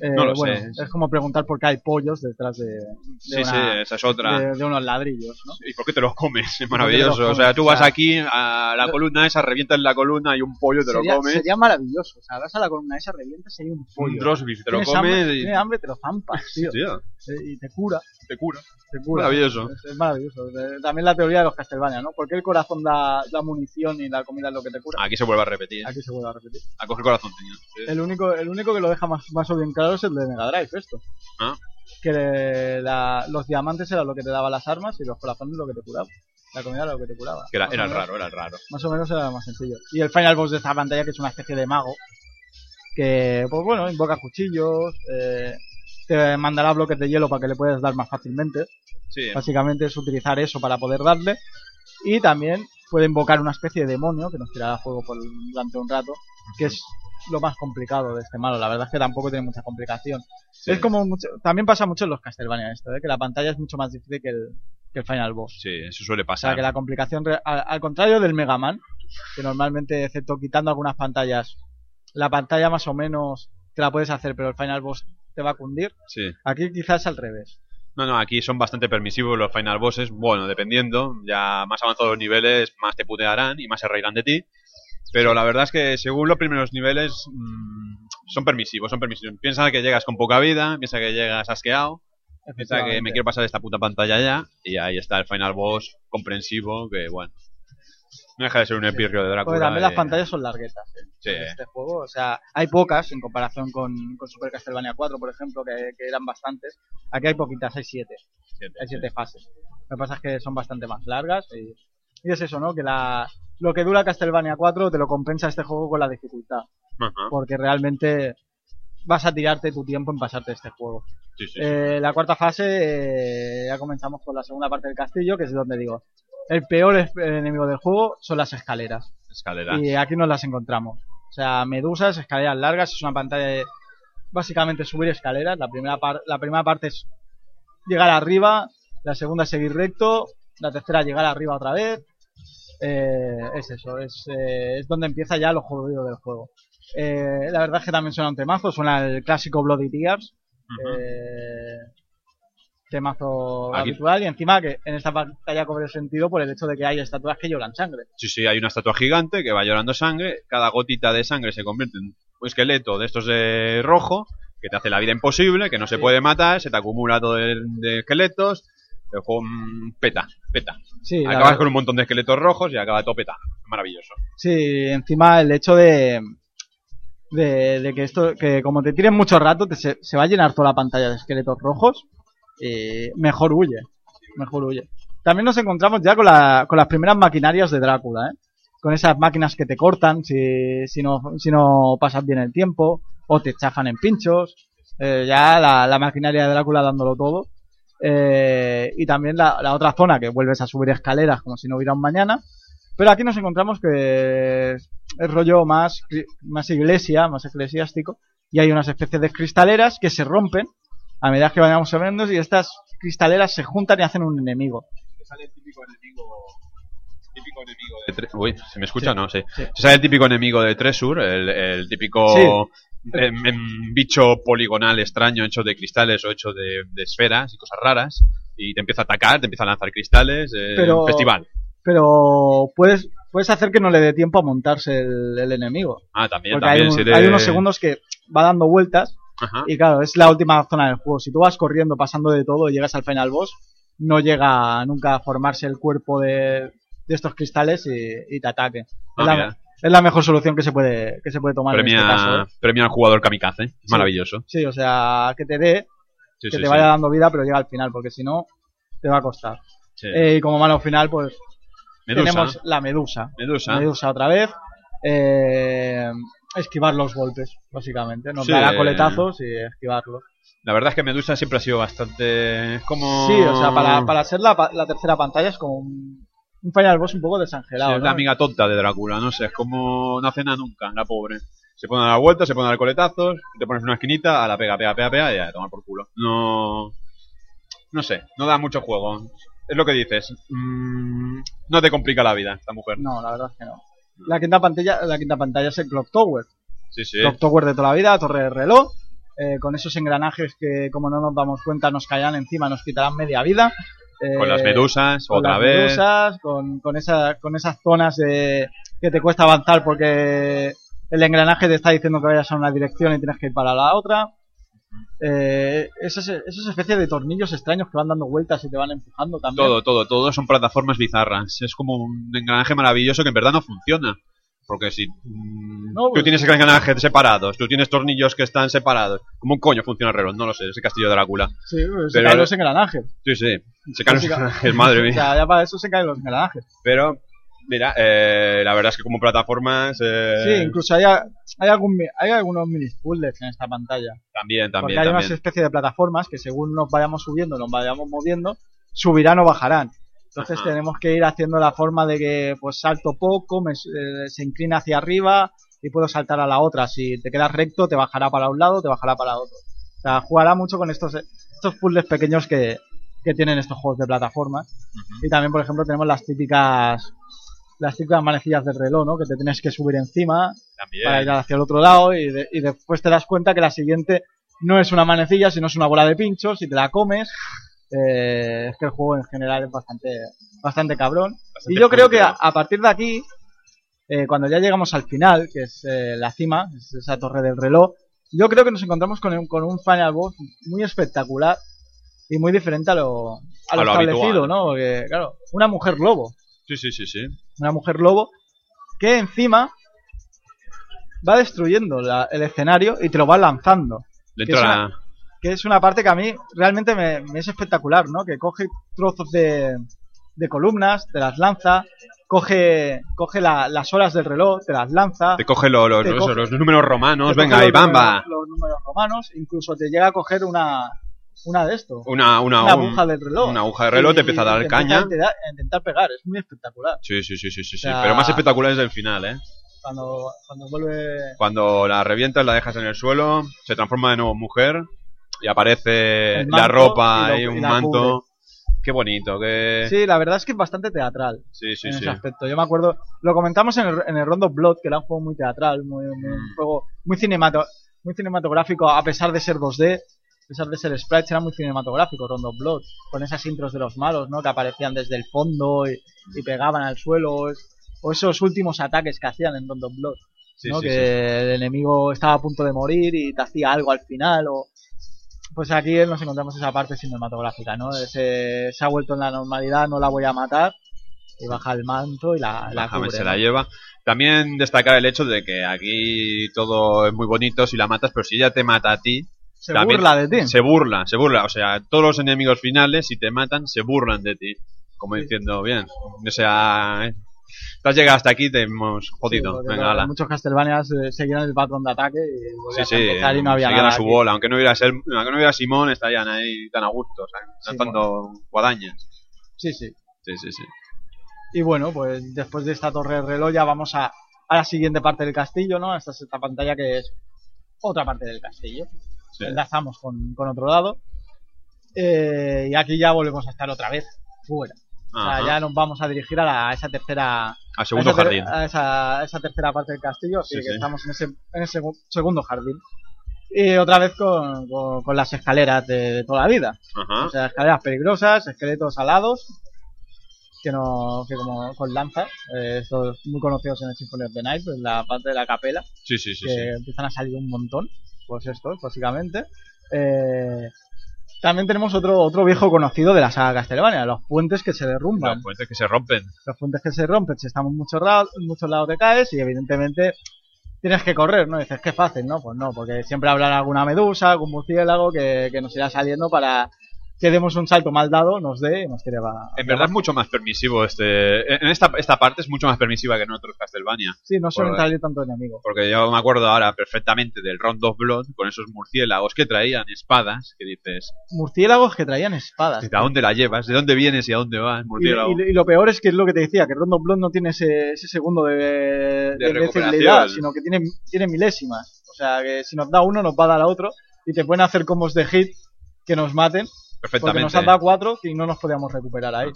Eh, No lo bueno, sé. Es como preguntar por qué hay pollos detrás de, de, Sí, una- sí, esa es otra. de- de unos ladrillos, ¿no? ¿Y por qué te los comes? Es maravilloso. O sea, tú O vas sea, aquí a la columna esa, revientas la columna y un pollo te sería, lo comes. sería maravilloso. O sea, vas a la columna esa, revientas y hay un pollo. Un te lo comes hambre, y tienes hambre, te lo zampas, tío. Tío, Eh, Y te cura, te cura. te cura. Maravilloso. Es, es maravilloso. También la teoría de los Castlevania, ¿no? ¿Por qué el corazón da, da munición y la comida es lo que te cura? Aquí se vuelve a repetir. Aquí se vuelve a repetir. A coger corazón tenía. Sí. El único, el único que lo deja más, más o bien claro es el de Mega Drive, esto. Ah. Que la- los diamantes era lo que te daba las armas y los corazones lo que te curaba. La comida era lo que te curaba. Que era, menos- raro, era raro. Más o menos era lo más sencillo. Y el final boss de esta pantalla, que es una especie de mago, que, pues bueno, invoca cuchillos, eh, te mandará bloques de hielo para que le puedas dar más fácilmente. Sí, Básicamente es utilizar eso para poder darle. Y también puede invocar una especie de demonio que nos tirará fuego por, durante un rato, que es lo más complicado de este malo. La verdad es que tampoco tiene mucha complicación. sí. Es como mucho, también pasa mucho en los Castlevania esto, ¿eh? que la pantalla es mucho más difícil que el, que el final boss. Sí, eso suele O sea, pasar. que la complicación, al, al contrario del Mega Man, que normalmente, excepto quitando algunas pantallas, la pantalla más o menos te la puedes hacer, pero el final boss te va a cundir. Sí. Aquí quizás al revés. No, no, aquí son bastante permisivos los final bosses. Bueno, dependiendo, ya más avanzados los niveles, más te putearán y más se reirán de ti. Pero la verdad es que según los primeros niveles mm, son permisivos, son permisivos. Piensa que llegas con poca vida, piensa que llegas asqueado, piensa que me quiero pasar esta puta pantalla ya y ahí está el final boss comprensivo que bueno. No deja de ser un epirrio de Drácula. Porque también las pantallas son larguetas ¿eh? Sí. en este juego. O sea, hay pocas en comparación con, con Super Castlevania 4, por ejemplo, que, que eran bastantes. Aquí hay poquitas, hay siete. siete, Hay siete fases. Lo que pasa es que son bastante más largas. Y, y es eso, ¿no? Que la, lo que dura Castlevania 4 te lo compensa este juego con la dificultad. Ajá, Porque realmente vas a tirarte tu tiempo en pasarte este juego. sí, sí, sí. Eh, la cuarta fase, eh, ya comenzamos con la segunda parte del castillo, que es donde digo, el peor es- enemigo del juego son las escaleras. Escalera. Y aquí nos las encontramos. O sea, medusas, escaleras largas, es una pantalla de básicamente subir escaleras. La primera, par- la primera parte es llegar arriba, la segunda es seguir recto, la tercera llegar arriba otra vez. Eh, es eso, es, eh, es donde empieza ya lo jodido del juego. Eh, la verdad es que también suena un temazo, suena el clásico Bloody Tears. Eh, temazo Aquí- habitual y encima que en esta pantalla cobre sentido por el hecho de que hay estatuas que lloran sangre. Sí, sí, hay una estatua gigante que va llorando sangre. Cada gotita de sangre se convierte en un esqueleto de estos de rojo que te hace la vida imposible, que no se Sí. puede matar, se te acumula todo de, de esqueletos. El juego mm, peta, peta. Sí, Acabas con un montón de esqueletos rojos y acaba todo peta. Maravilloso. Sí, encima el hecho de, de, de que esto, que como te tiren mucho rato, te se, se va a llenar toda la pantalla de esqueletos rojos, y mejor huye, mejor huye. También nos encontramos ya con, la, con las primeras maquinarias de Drácula, ¿eh? Con esas máquinas que te cortan si, si, no, si no pasas bien el tiempo, o te chafan en pinchos, eh, ya la, maquinaria de Drácula dándolo todo. Eh, y también la, la otra zona que vuelves a subir escaleras como si no hubiera un mañana. Pero aquí nos encontramos que es rollo más, más iglesia, más eclesiástico. Y hay unas especies de cristaleras que se rompen a medida que vayamos subiendo y estas cristaleras se juntan y hacen un enemigo. sale el típico enemigo. Típico enemigo de Uy, ¿se me escucha? Sí, No, sí. sí. Se sale el típico enemigo de Tresur, el, el típico Sí. em, em, bicho poligonal extraño hecho de cristales o hecho de, de esferas y cosas raras. Y te empieza a atacar, te empieza a lanzar cristales. eh, Pero- Festival. Pero puedes, puedes hacer que no le dé tiempo a montarse el, el enemigo. Ah, también, Porque también. hay, un- si eres- hay unos segundos que va dando vueltas Ajá. y claro, es la última zona del juego. Si tú vas corriendo, pasando de todo y llegas al final boss, no llega nunca a formarse el cuerpo de, de estos cristales y, y te ataque. Ah, es, la, mira. es la mejor solución que se puede, que se puede tomar en Premia, este caso. ¿eh? premia al jugador kamikaze. Maravilloso. Sí, o sea, que te dé, Sí, que sí, te sí. vaya dando vida, pero llega al final, porque si no, te va a costar. Sí. Eh, y como malo final, pues Medusa. tenemos la medusa. Medusa. Medusa otra vez. Eh, esquivar los golpes, básicamente. Nos Sí. dará coletazos y esquivarlos. La verdad es que Medusa siempre ha sido bastante. Es como. Sí, o sea, para, para ser la, la tercera pantalla es como un, un final boss un poco Sí, desangelado. es ¿no? la amiga tonta de Drácula, no sé, es como no hace nada nunca, la pobre. Se pone a dar vueltas, se pone a dar coletazos, te pones en una esquinita, a la pega, pega, pega, pega y a tomar por culo. No. No sé, no da mucho juego. Es lo que dices. mm, no te complica la vida, esta mujer. No, la verdad es que no. La quinta pantalla, la quinta pantalla es el Clock Tower. Sí, sí. Clock Tower de toda la vida, torre de reloj. eh, con esos engranajes que como no nos damos cuenta nos caerán encima, nos quitarán media vida. con las Eh, medusas, con otra las vez. medusas, con, con, esa, con esas zonas de, que te cuesta avanzar porque el engranaje te está diciendo que vayas a una dirección y tienes que ir para la otra. Eh, esas, esas especies de tornillos extraños que van dando vueltas y te van empujando también. Todo, todo, todo son plataformas bizarras. Es como un engranaje maravilloso que en verdad no funciona. Porque si mm, No, tú pues- tienes engranajes separados, tú tienes tornillos que están separados, ¿cómo un coño funciona el reloj? No lo sé, ese castillo de Drácula. Sí, pues se caen los engranajes. Sí, sí, se caen los engranajes, madre O mía. sea, ya para eso se caen los engranajes. Pero, mira, eh, la verdad es que como plataformas... eh, Sí, incluso hay, hay, algún, hay algunos mini puzzles en esta pantalla. También, Porque también, hay unas también. especies de plataformas que según nos vayamos subiendo, nos vayamos moviendo, subirán o bajarán. Entonces Ajá. tenemos que ir haciendo la forma de que pues salto poco, me, eh, se inclina hacia arriba y puedo saltar a la otra. Si te quedas recto, te bajará para un lado, te bajará para otro. O sea, jugará mucho con estos, estos puzzles pequeños que, que tienen estos juegos de plataformas. Y también, por ejemplo, tenemos las típicas las típicas manecillas del reloj, ¿no? Que te tienes que subir encima También. para ir hacia el otro lado y, de- y después te das cuenta que la siguiente no es una manecilla, sino es una bola de pinchos y te la comes. Eh, es que el juego en general es bastante, bastante cabrón. Bastante Y yo creo que a, partir de aquí, eh, cuando ya llegamos al final, que es eh, la cima, es esa torre del reloj, yo creo que nos encontramos con un, con un final boss muy espectacular y muy diferente a lo, a lo, establecido, habitual. ¿no? Porque, claro, una mujer lobo, Sí, sí, sí, sí. una mujer lobo que encima va destruyendo la- el escenario y te lo va lanzando. Dentro es una- la... Que es una parte que a mí realmente me, me es espectacular, ¿no? Que coge trozos de, de columnas, te las lanza, coge, coge la- las horas del reloj, te las lanza. Te coge lo- los, Te los- coge- los números romanos, venga los bamba. números- Los números romanos, incluso te llega a coger una, una de esto. Una, una, Una un- aguja del reloj. Una aguja de reloj, te empieza a dar caña. intentar- a intentar pegar, es muy espectacular. Sí, sí, sí, sí, sí, sí. sea- Pero más espectacular es el final, ¿eh? Cuando, cuando vuelve Cuando la revientas, la dejas en el suelo, se transforma de nuevo en mujer y aparece la ropa y lo- y y un manto. cubre. Qué bonito, qué... Sí, la verdad es que es bastante teatral sí, sí. en sí. ese aspecto. Yo me acuerdo, lo comentamos en el, en el Rondo Blood, que era un juego muy teatral, muy, muy- un juego muy, cinemato, muy cinematográfico, a pesar de ser 2D, a pesar de ser sprites, era muy cinematográfico Rondo Blood, con esas intros de los malos, ¿no? Que aparecían desde el fondo y, y pegaban al suelo, o, es- o esos últimos ataques que hacían en Rondo Blood, Sí, ¿no? sí, que sí. el enemigo estaba a punto de morir y te hacía algo al final, o... Pues aquí nos encontramos esa parte cinematográfica, ¿no? Ese, se ha vuelto en la normalidad, no la voy a matar, y baja el manto y la, la cubre, se ¿no? la lleva. También destacar el hecho de que aquí todo es muy bonito si la matas, pero si ella te mata a ti, Se también burla de ti. se burla, se burla. O sea, todos los enemigos finales, si te matan, se burlan de ti. Como diciendo, bien, o sea, te has llegado hasta aquí, te hemos Sí, jodido. Venga, ala. Muchos Castlevanias eh, seguían el patrón de ataque y Sí, sí, a no había nada a su aquí. bola. Aunque no hubiera, ser, aunque no hubiera Simón, estarían ahí tan a gusto, o sea, Sí, guadañas. Sí, sí. Sí, sí, sí. Y bueno, pues después de esta torre del reloj ya vamos a, a la siguiente parte del castillo, ¿no? Esta es esta pantalla que es otra parte del castillo. Sí. Enlazamos con, con otro lado. Eh, y aquí ya volvemos a estar otra vez fuera. O sea, ya nos vamos a dirigir a, la- a esa tercera Al segundo a esa, jardín. a esa, a esa tercera parte del castillo, así Sí, que sí. estamos en ese, en ese segundo jardín. Y otra vez con, con, con las escaleras de, de toda la vida. Ajá. O sea, escaleras peligrosas, esqueletos alados, que no, que como con lanzas, eh, estos muy conocidos en el Symphony of the Night, pues la parte de la capela, Sí, sí, sí. que sí. empiezan a salir un montón, pues estos, básicamente. Eh, también tenemos otro, otro viejo conocido de la saga Castlevania, los puentes que se derrumban Los puentes que se rompen. los puentes que se rompen, si estamos en muchos, lados, muchos lados te caes y evidentemente tienes que correr, ¿no? Dices, qué fácil, ¿no? Pues no, porque siempre habrá alguna medusa, algún murciélago que, que nos irá saliendo para que demos un salto mal dado, nos dé nos tire para... En verdad es mucho más permisivo este. En esta, esta parte es mucho más permisiva que en otros Castlevania. Sí, no suelen salir tanto enemigo. Porque yo me acuerdo ahora perfectamente del Round of Blood con esos murciélagos que traían espadas. Que dices, Murciélagos que traían espadas. ¿a dónde la llevas? ¿De dónde vienes y a dónde vas? Murciélago. y- y lo peor es que es lo que te decía, que Rondo Blood no tiene ese, ese segundo de, de, recuperación. invencibilidad, sino que tiene, tiene milésimas. O sea, que si nos da uno, nos va a dar a otro. Y te pueden hacer combos de hit que nos maten. Porque Perfectamente. nos han dado cuatro y no nos podíamos recuperar ahí.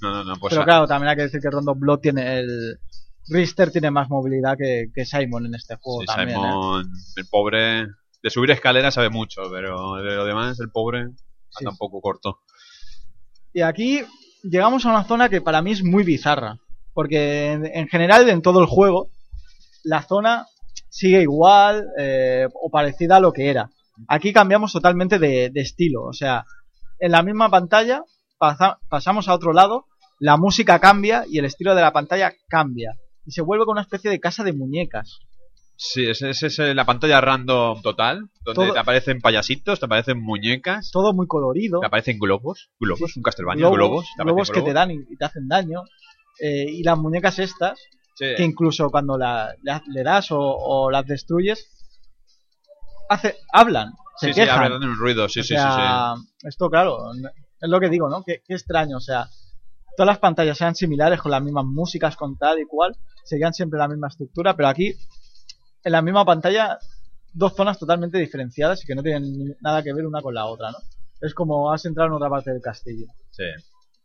No, no, no. Pues Pero claro, también hay que decir que Rondo Blood tiene el. Richter tiene más movilidad que, que Simon en este juego sí, también. ¿eh? Simon, el pobre, de subir escaleras sabe mucho, pero de lo demás, el pobre Sí. anda un poco corto. Y aquí llegamos a una zona que para mí es muy bizarra. Porque en, en general, en todo el juego, la zona sigue igual eh, o parecida a lo que era. Aquí cambiamos totalmente de, de estilo. O sea, en la misma pantalla pasa- pasamos a otro lado, la música cambia y el estilo de la pantalla cambia. Y se vuelve con una especie de casa de muñecas. Sí, esa es, es, eh, la pantalla random total, donde Todo- te aparecen payasitos, te aparecen muñecas, Todo muy colorido. te aparecen globos, globos, Sí. un Castlevania, globos, te aparecen globos que te globos. dan y, y te hacen daño. Eh, y las muñecas estas Sí. que incluso cuando la, le, le das o, o las destruyes, hace, hablan, se Sí, sí, quejan. hablan de un ruido, sí, o sí, sí, sea, esto claro, es lo que digo, ¿no? Qué, qué extraño, o sea, todas las pantallas sean similares con las mismas músicas, con tal y cual, seguían siempre la misma estructura, pero aquí, en la misma pantalla, dos zonas totalmente diferenciadas y que no tienen nada que ver una con la otra, ¿no? Es como has entrado en otra parte del castillo. sí.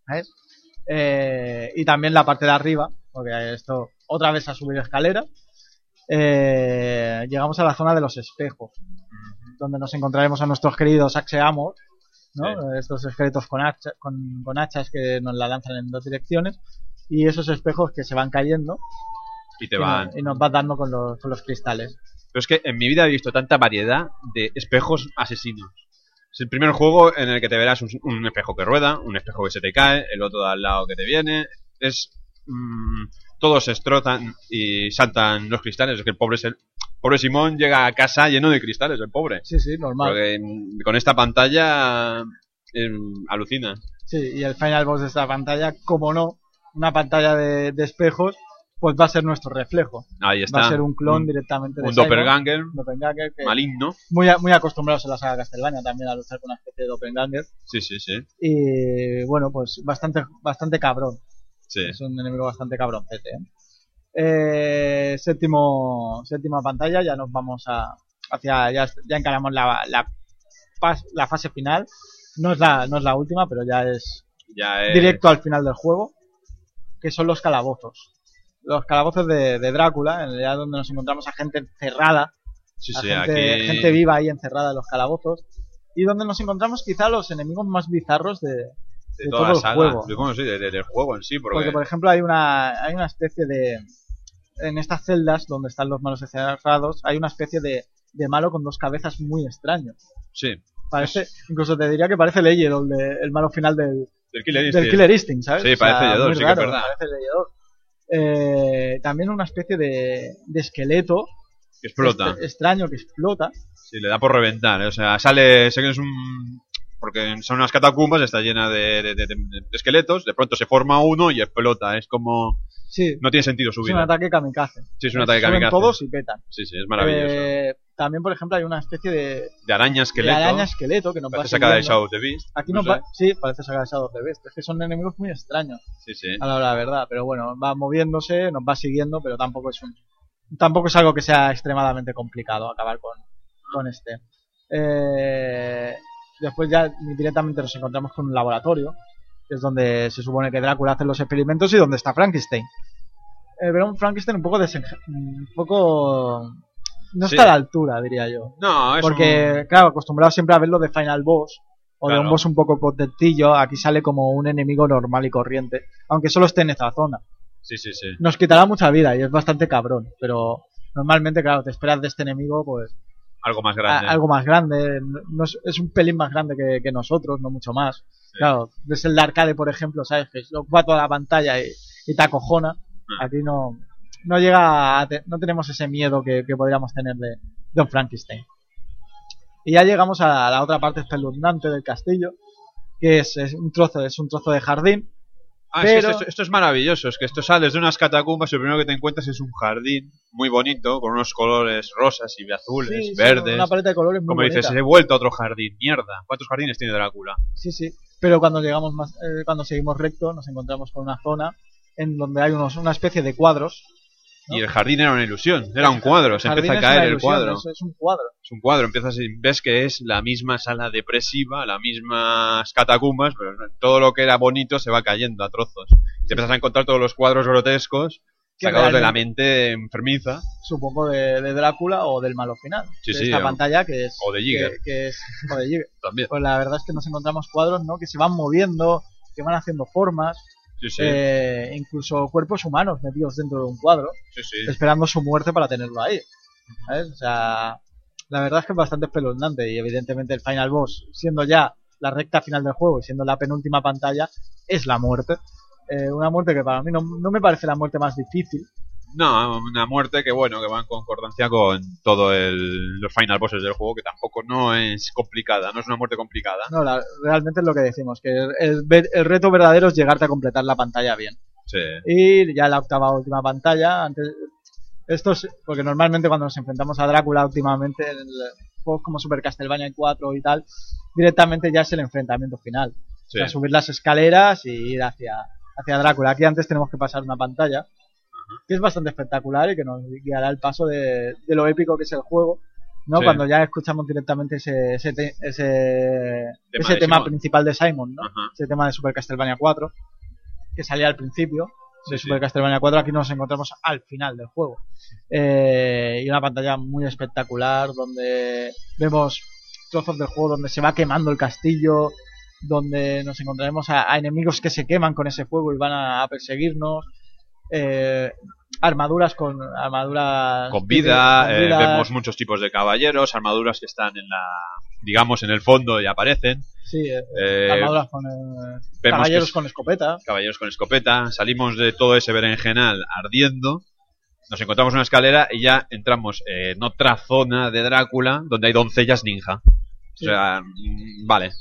¿sabes? Eh, y también la parte de arriba, porque esto otra vez a subir escalera. eh, llegamos a la zona de los espejos, donde nos encontraremos a nuestros queridos Axeamos, ¿no? Sí. Estos esqueletos con, hacha- con, con hachas que nos la lanzan en dos direcciones y esos espejos que se van cayendo Y te van. nos, y nos van dando con los, con los cristales. Pero es que en mi vida he visto tanta variedad de espejos asesinos. Es el primer juego en el que te verás un, un espejo que rueda, un espejo que se te cae, el otro de al lado que te viene. Es. mm, todos se estrozan y saltan los cristales. Es que el pobre, es el- pobre Simón llega a casa lleno de cristales, el pobre. Sí, sí, normal. Porque mm, con esta pantalla. em, alucina. Sí, y el final boss de esta pantalla, como no, una pantalla de, de espejos, pues va a ser nuestro reflejo. Ahí está. Va a ser un clon Un, directamente de un Simon, doppelganger un doppelganger maligno. muy, muy acostumbrados en la saga Castlevania también a luchar con una especie de doppelganger. Sí, sí, sí. Y bueno, pues bastante, bastante cabrón. sí. Es un enemigo bastante cabroncete. ¿eh? Eh, séptimo, séptima pantalla, ya nos vamos a hacia, ya, ya encaramos la, la, la fase final. No es la, no es la última, pero ya es Ya es. directo al final del juego, que son los calabozos. Los calabozos de, de Drácula, en realidad donde nos encontramos a gente encerrada, Sí, a sí, gente, aquí. gente viva ahí encerrada en los calabozos, y donde nos encontramos quizá los enemigos más bizarros de, de de toda todo la el saga. juego. Bueno, sí, de- de- del juego en sí, porque, Porque, por ejemplo, hay una, hay una especie de. En estas celdas donde están los malos encerrados, hay una especie de, de malo con dos cabezas muy extraño. sí, Parece, incluso te diría que parece Leyer, el, de- el malo final del, del Killer del Instinct. Killer Instinct, ¿sabes? Sí, parece Leyer, muy sí que es raro, verdad. Parece. Eh, también una especie de, de esqueleto que explota. extraño que explota. Sí, le da por reventar. ¿eh? O sea, sale, sé que es un... Porque son unas catacumbas, está llena de, de- de- de- de esqueletos, de pronto se forma uno y explota. Es como... Sí, No tiene sentido su es un ataque kamikaze. Sí, es un ataque Suben kamikaze. todos y petan. Sí, sí, es maravilloso. Eh, también, por ejemplo, hay una especie de, de araña de esqueleto. araña esqueleto que va parece sacada de. Shadow of the Beast. Aquí no no, sé. sí, parece sacar Shadow of the Beast. Es que son enemigos muy extraños, Sí, sí. a la hora de la verdad. Pero bueno, va moviéndose, nos va siguiendo, pero tampoco es un, tampoco es algo que sea extremadamente complicado acabar con, con este. Eh, después ya directamente nos encontramos con un laboratorio, que es donde se supone que Drácula hace los experimentos y donde está Frankenstein. Eh, pero un Frankenstein un poco desen- un poco no Sí. está a la altura, diría yo. No, es Porque, claro, acostumbrado siempre a verlo de Final Boss o de un boss un poco potentillo, aquí sale como un enemigo normal y corriente, aunque solo esté en esta zona. Sí, sí, sí. Nos quitará mucha vida y es bastante cabrón, pero normalmente, claro, te esperas de este enemigo pues Algo más a- grande. algo más grande, no es, es un pelín más grande que, que nosotros, no mucho más. Sí. Claro, ves el de arcade, por ejemplo, sabes que lo ocupa toda la pantalla y, y te acojona. Ah. Aquí no, no llega a te- no tenemos ese miedo que, que podríamos tener de, de un Frankenstein. Y ya llegamos a la otra parte espeluznante del castillo, que es, es un trozo, es un trozo de jardín. Ah, es que Pero- esto, esto es maravilloso. Es que esto sales de unas catacumbas y lo primero que te encuentras es un jardín muy bonito, con unos colores rosas y azules, Sí, sí, verdes. Una paleta de colores muy Como dices, he vuelto a otro jardín. Mierda. ¿Cuántos jardines tiene Drácula? Sí, sí. Pero cuando llegamos más, eh, cuando seguimos recto, nos encontramos con una zona en donde hay unos, una especie de cuadros. ¿no? Y el jardín era una ilusión. Era un cuadro. Se empieza a caer el ilusión, cuadro. Es, es un cuadro. Es un cuadro. Empiezas y ves que es la misma sala depresiva, las mismas catacumbas, pero todo lo que era bonito se va cayendo a trozos. Y te empiezas a encontrar todos los cuadros grotescos sacados de la mente enfermiza. Supongo de, de, Drácula o del malo final. Sí, de sí, esta o, pantalla que es. O de Jigger. Que, que, es, o de Jigger. También. Pues la verdad es que nos encontramos cuadros, ¿no? Que se van moviendo, que van haciendo formas. Sí, sí. Eh, incluso cuerpos humanos metidos dentro de un cuadro, sí, esperando su muerte para tenerlo ahí. ¿sabes? O sea, la verdad es que es bastante espeluznante y evidentemente el final boss, siendo ya la recta final del juego y siendo la penúltima pantalla, es la muerte. Eh, una muerte que para mí no, no, me parece la muerte más difícil. No, una muerte que bueno, que va en concordancia con todo el, los final bosses del juego, que tampoco no es complicada, no es una muerte complicada. No, la, realmente es lo que decimos, que el, el, el, reto verdadero es llegarte a completar la pantalla bien. Sí. Y ya la octava última pantalla, antes, esto es, porque normalmente cuando nos enfrentamos a Drácula últimamente, en juegos como Super Castlevania 4 y tal, directamente ya es el enfrentamiento final. Sí. O sea, subir las escaleras y ir hacia, hacia Drácula. Aquí antes tenemos que pasar una pantalla que es bastante espectacular y que nos guiará el paso de, de lo épico que es el juego. ¿no? Sí. Cuando ya escuchamos directamente ese, ese, te, ese, Tema ese principal de Simon, ¿no? Ajá. ese tema de Super Castlevania 4, que salía al principio de Sí, Super sí. Castlevania 4, aquí nos encontramos al final del juego. Eh, y una pantalla muy espectacular donde vemos trozos del juego donde se va quemando el castillo, donde nos encontraremos a, a enemigos que se queman con ese fuego y van a, a perseguirnos. Eh, armaduras con armaduras Con vida, con eh, vida. vemos muchos tipos de caballeros, armaduras que están en la, digamos, en el fondo y aparecen. sí, eh, Eh, armaduras con caballeros es- con escopeta caballeros con escopeta, salimos de todo ese berenjenal ardiendo, nos encontramos una escalera y ya entramos en otra zona de Drácula donde hay doncellas ninja. Sí. O sea, mm, vale.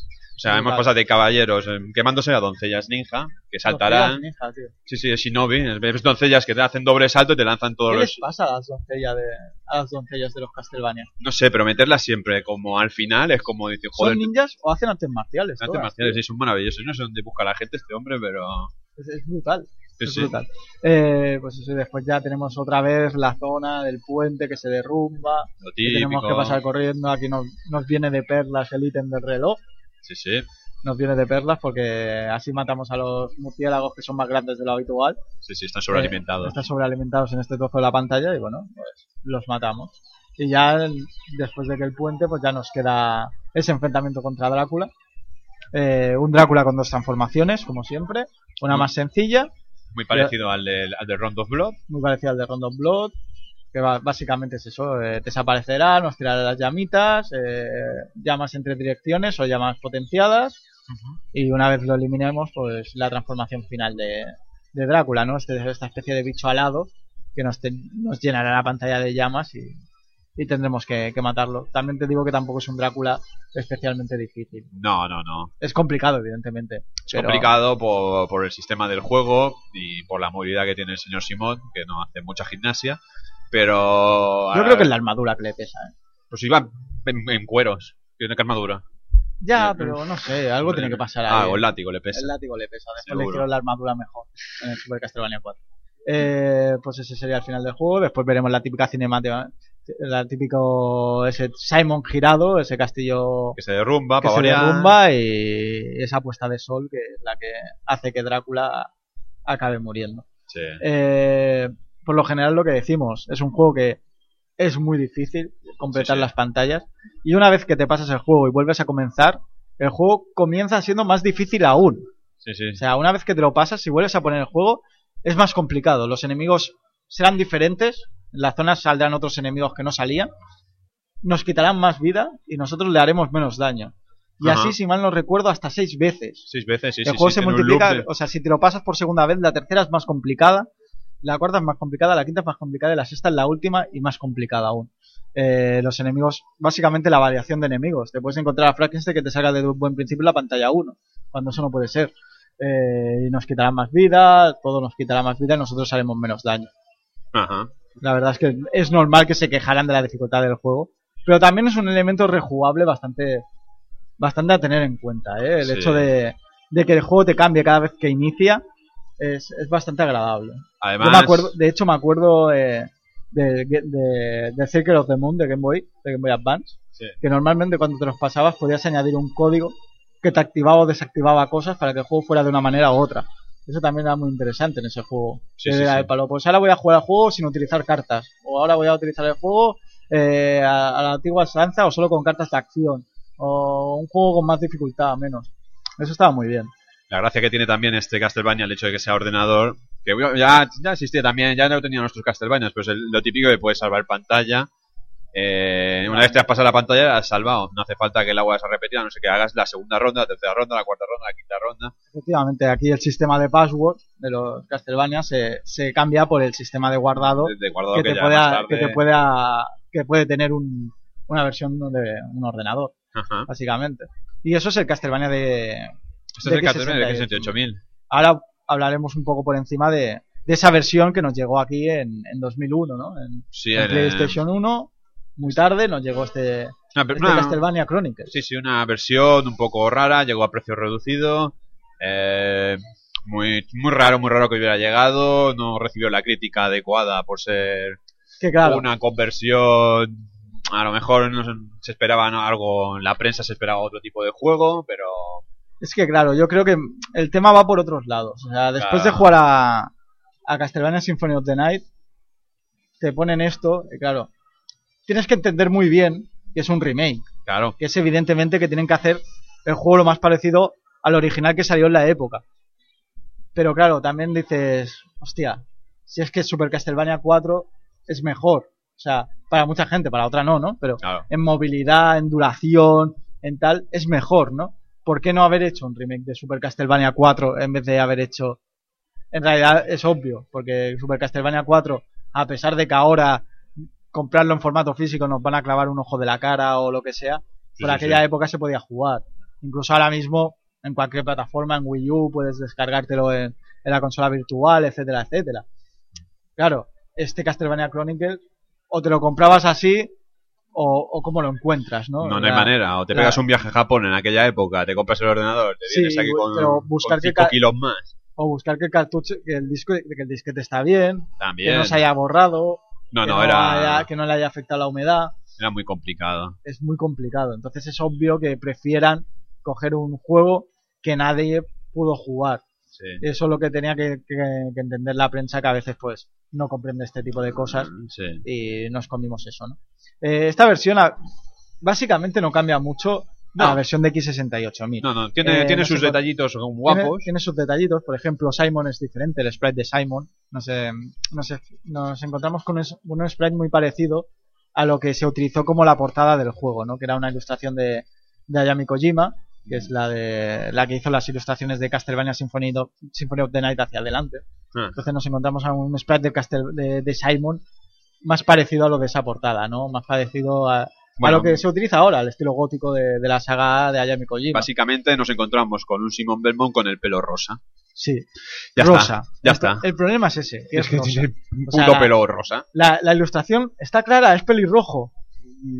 O sea, vale. pasado de caballeros eh, quemándose a doncellas ninja, que saltarán. Ninja, tío. Sí, sí, es Shinobi. Ves doncellas que te hacen doble salto y te lanzan todos ¿Qué los... les pasa a las doncellas de a las doncellas de los Castlevania? No sé, pero meterlas siempre como al final es como decir, joder, ¿Son ninjas o hacen artes marciales? artes todas, marciales tío? sí, son maravillosos. No sé dónde busca la gente este hombre, pero... Es, es brutal. Sí, es sí. brutal. Eh, pues eso, después ya tenemos otra vez la zona del puente que se derrumba. Lo que tenemos que pasar corriendo. Aquí nos, nos viene de perlas el ítem del reloj. Sí, sí. Nos viene de perlas porque así matamos a los murciélagos que son más grandes de lo habitual. Sí, sí, están sobrealimentados. Eh, están sobrealimentados en este trozo de la pantalla y bueno, pues los matamos. Y ya después de que el puente, pues ya nos queda ese enfrentamiento contra Drácula. Eh, un Drácula con dos transformaciones, como siempre. Una Mm. más sencilla, Muy parecido al de, al de Round of Blood. muy parecida al de Round of Blood. Que básicamente es eso, eh, desaparecerá, nos tirará las llamitas, eh, llamas entre direcciones o llamas potenciadas. Y una vez lo eliminemos, pues la transformación final de, de Drácula, ¿no? Este, esta especie de bicho alado que nos, te- nos llenará la pantalla de llamas y, y tendremos que, que matarlo. También te digo que tampoco es un Drácula especialmente difícil. No, no, no. Es complicado, evidentemente. Es pero- complicado por, por el sistema del juego y por la movilidad que tiene el señor Simón, que no hace mucha gimnasia. Pero. Yo creo que es la armadura que le pesa. ¿eh? Pues iba en, en cueros. Tiene que armadura. Ya, Eh, pero no sé, algo tiene que pasar ahí. Ah, o el látigo le pesa. El látigo le pesa. Después Seguro. le hicieron la armadura mejor en el Super Castlevania 4. Eh, pues ese sería el final del juego. Después veremos la típica cinemática. La típico ese Simon girado, ese castillo Que se derrumba, que se derrumba y esa puesta de sol que es la que hace que Drácula acabe muriendo. Sí. Eh, por lo general lo que decimos, es un juego que es muy difícil completar Sí, sí. las pantallas y una vez que te pasas el juego y vuelves a comenzar, el juego comienza siendo más difícil aún. Sí. O sea, una vez que te lo pasas, si vuelves a poner el juego, es más complicado. Los enemigos serán diferentes, en las zonas saldrán otros enemigos que no salían, nos quitarán más vida y nosotros le haremos menos daño. Y Ajá. así, si mal no recuerdo, hasta seis veces. Seis veces, sí, el sí, juego sí, se multiplica, de- o sea, si te lo pasas por segunda vez, la tercera es más complicada, la cuarta es más complicada, la quinta es más complicada y la sexta es la última y más complicada aún. Eh, los enemigos, básicamente la variación de enemigos. Te puedes encontrar a Frankenstein que te salga de buen principio la pantalla 1, cuando eso no puede ser. Eh, y nos quitará más vida, todo nos quitará más vida y nosotros haremos menos daño. Ajá. La verdad es que es normal que se quejaran de la dificultad del juego, pero también es un elemento rejugable bastante, bastante a tener en cuenta. ¿eh? El Sí. hecho de, de que el juego te cambie cada vez que inicia es, es bastante agradable. Además, Yo me acuerdo, de hecho me acuerdo eh, de, de, de Circle of the Moon de Game Boy, de Game Boy Advance, Sí. que normalmente cuando te los pasabas podías añadir un código que te activaba o desactivaba cosas para que el juego fuera de una manera u otra. Eso también era muy interesante en ese juego. Sí, sí, era sí. de palo, pues ahora voy a jugar al juego sin utilizar cartas. O ahora voy a utilizar el juego eh, a, a la antigua estanza o solo con cartas de acción. O un juego con más dificultad, menos. Eso estaba muy bien. La gracia que tiene también este Castlevania, el hecho de que sea ordenador, que ya, ya existía también, ya no tenía nuestros Castlevanias, pero es el- lo típico que puedes salvar pantalla. Eh, una vez te has pasado la pantalla, la has salvado. No hace falta que la vuelvas a repetir, a no sé que hagas la segunda ronda, la tercera ronda, la cuarta ronda, la quinta ronda. Efectivamente, aquí el sistema de password de los Castlevania se, se cambia por el sistema de guardado De, guardado que que, te, pueda, tarde. que te pueda que puede tener un, una versión de un ordenador, Ajá. básicamente. Y eso es el Castlevania de, Este de es el Castlevania de X68. X68000. Ahora hablaremos un poco por encima de, de esa versión que nos llegó aquí en, en 2001, ¿no? En, Sí, en el, PlayStation 1, muy tarde nos llegó este, una, este una- Castlevania Chronicles. Sí, sí, una versión un poco rara, llegó a precio reducido. eh, muy, muy raro, muy raro que hubiera llegado. No recibió la crítica adecuada por ser Que claro, una conversión. A lo mejor no se- esperaba algo, en la prensa se esperaba otro tipo de juego, pero es que claro, yo creo que el tema va por otros lados. O sea, después de jugar a, a Castlevania Symphony of the Night, te ponen esto, y claro, tienes que entender muy bien que es un remake. claro, que es evidentemente que tienen que hacer el juego lo más parecido al original que salió en la época. Pero claro, también dices, hostia, si es que Super Castlevania 4 es mejor. O sea, para mucha gente, para otra no, ¿no? Pero claro. en movilidad, en duración, en tal, es mejor, ¿no? ¿Por qué no haber hecho un remake de Super Castlevania 4 en vez de haber hecho... En realidad es obvio, porque Super Castlevania 4, a pesar de que ahora comprarlo en formato físico nos van a clavar un ojo de la cara o lo que sea, Sí, por sí, aquella sí. época se podía jugar. Incluso ahora mismo, en cualquier plataforma, en Wii U, puedes descargártelo en, en la consola virtual, etcétera, etcétera. Claro, este Castlevania Chronicles, o te lo comprabas así, o, o cómo lo encuentras, ¿no? No, no hay La- manera. O te la- pegas un viaje a Japón en aquella época, te compras el ordenador, te Sí, vienes aquí con, pero buscar con que cinco ca- kilos más. O buscar que el cartucho, que el disco, que el disquete está bien, También. que no se haya borrado, no, que, no, era, haya- que no le haya afectado la humedad. era muy complicado. es muy complicado. Entonces es obvio que prefieran coger un juego que nadie pudo jugar. Sí. Eso es lo que tenía que, que- que entender la prensa, que a veces pues no comprende este tipo de cosas Sí. y nos comimos eso, ¿no? Eh, esta versión a- básicamente no cambia mucho a la versión de X68000. No, no, tiene, Eh, tiene no sus detallitos Tiene, guapos. tiene sus detallitos, por ejemplo, Simon es diferente, el sprite de Simon. Nos, eh, nos, nos encontramos con un, un sprite muy parecido a lo que se utilizó como la portada del juego, ¿no? Que era una ilustración de, de Ayami Kojima, que es la de la que hizo las ilustraciones de Castlevania Symphony of, Symphony of the Night hacia adelante. Ah. Entonces nos encontramos a un sprite de, Castel- de, de Simon más parecido a lo de esa portada, ¿no? Más parecido a, lo que se utiliza ahora, el estilo gótico de, de la saga de Ayami Kojima. Básicamente nos encontramos con un Simon Belmont con el pelo rosa. Sí, Ya rosa. está, ya el, está. El problema es ese, que es, rosa. tiene un O sea, puto pelo rosa. La, la ilustración está clara, es pelirrojo.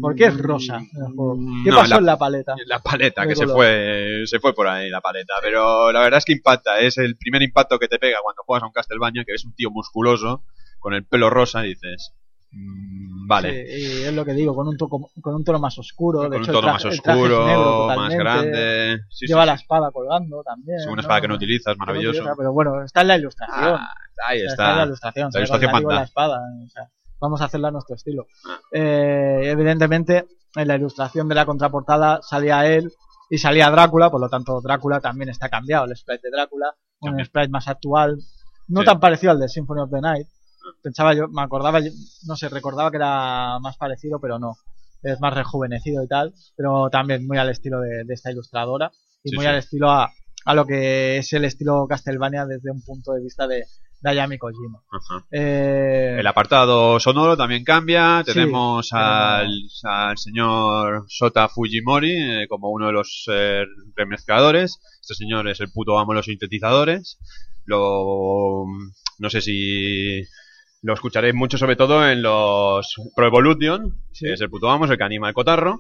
¿Por qué es rosa? juego? ¿Qué No, pasó la- en la paleta? La paleta, que se fue, se fue por ahí la paleta. Pero la verdad es que impacta. Es el primer impacto que te pega cuando juegas a un Castlevania, que ves un tío musculoso con el pelo rosa y dices, mm, vale. Sí, es lo que digo, con un, toco- con un tono más oscuro. con de un hecho, tono el más traje- oscuro, negro más grande. Sí, Lleva sí. la espada colgando también. Es una ¿no? espada que no utilizas, Que no maravilloso. utiliza, pero bueno, está en la ilustración. Ah, ahí O sea, está. en la ilustración. La ilustración la espada. o sea, vamos a hacerla a nuestro estilo. Ah. Eh, evidentemente, en la ilustración de la contraportada salía él y salía Drácula, por lo tanto Drácula también está cambiado, el sprite de Drácula, un También. sprite más actual, no Sí. tan parecido al de Symphony of the Night. Pensaba yo, me acordaba, yo- no sé, recordaba que era más parecido, pero no. Es más rejuvenecido y tal, pero también muy al estilo de, de esta ilustradora y Sí, muy sí. al estilo a, a lo que es el estilo Castlevania desde un punto de vista de, de Ayami Kojima. Ajá. Eh, El apartado sonoro también cambia. Sí, Tenemos al, al señor Sota Fujimori eh, como uno de los eh, remezcladores. Este señor es el puto amo de los sintetizadores. Lo, no sé si lo escucharéis mucho, sobre todo en los Pro Evolution, Sí. que es el puto amo, es el que anima el cotarro.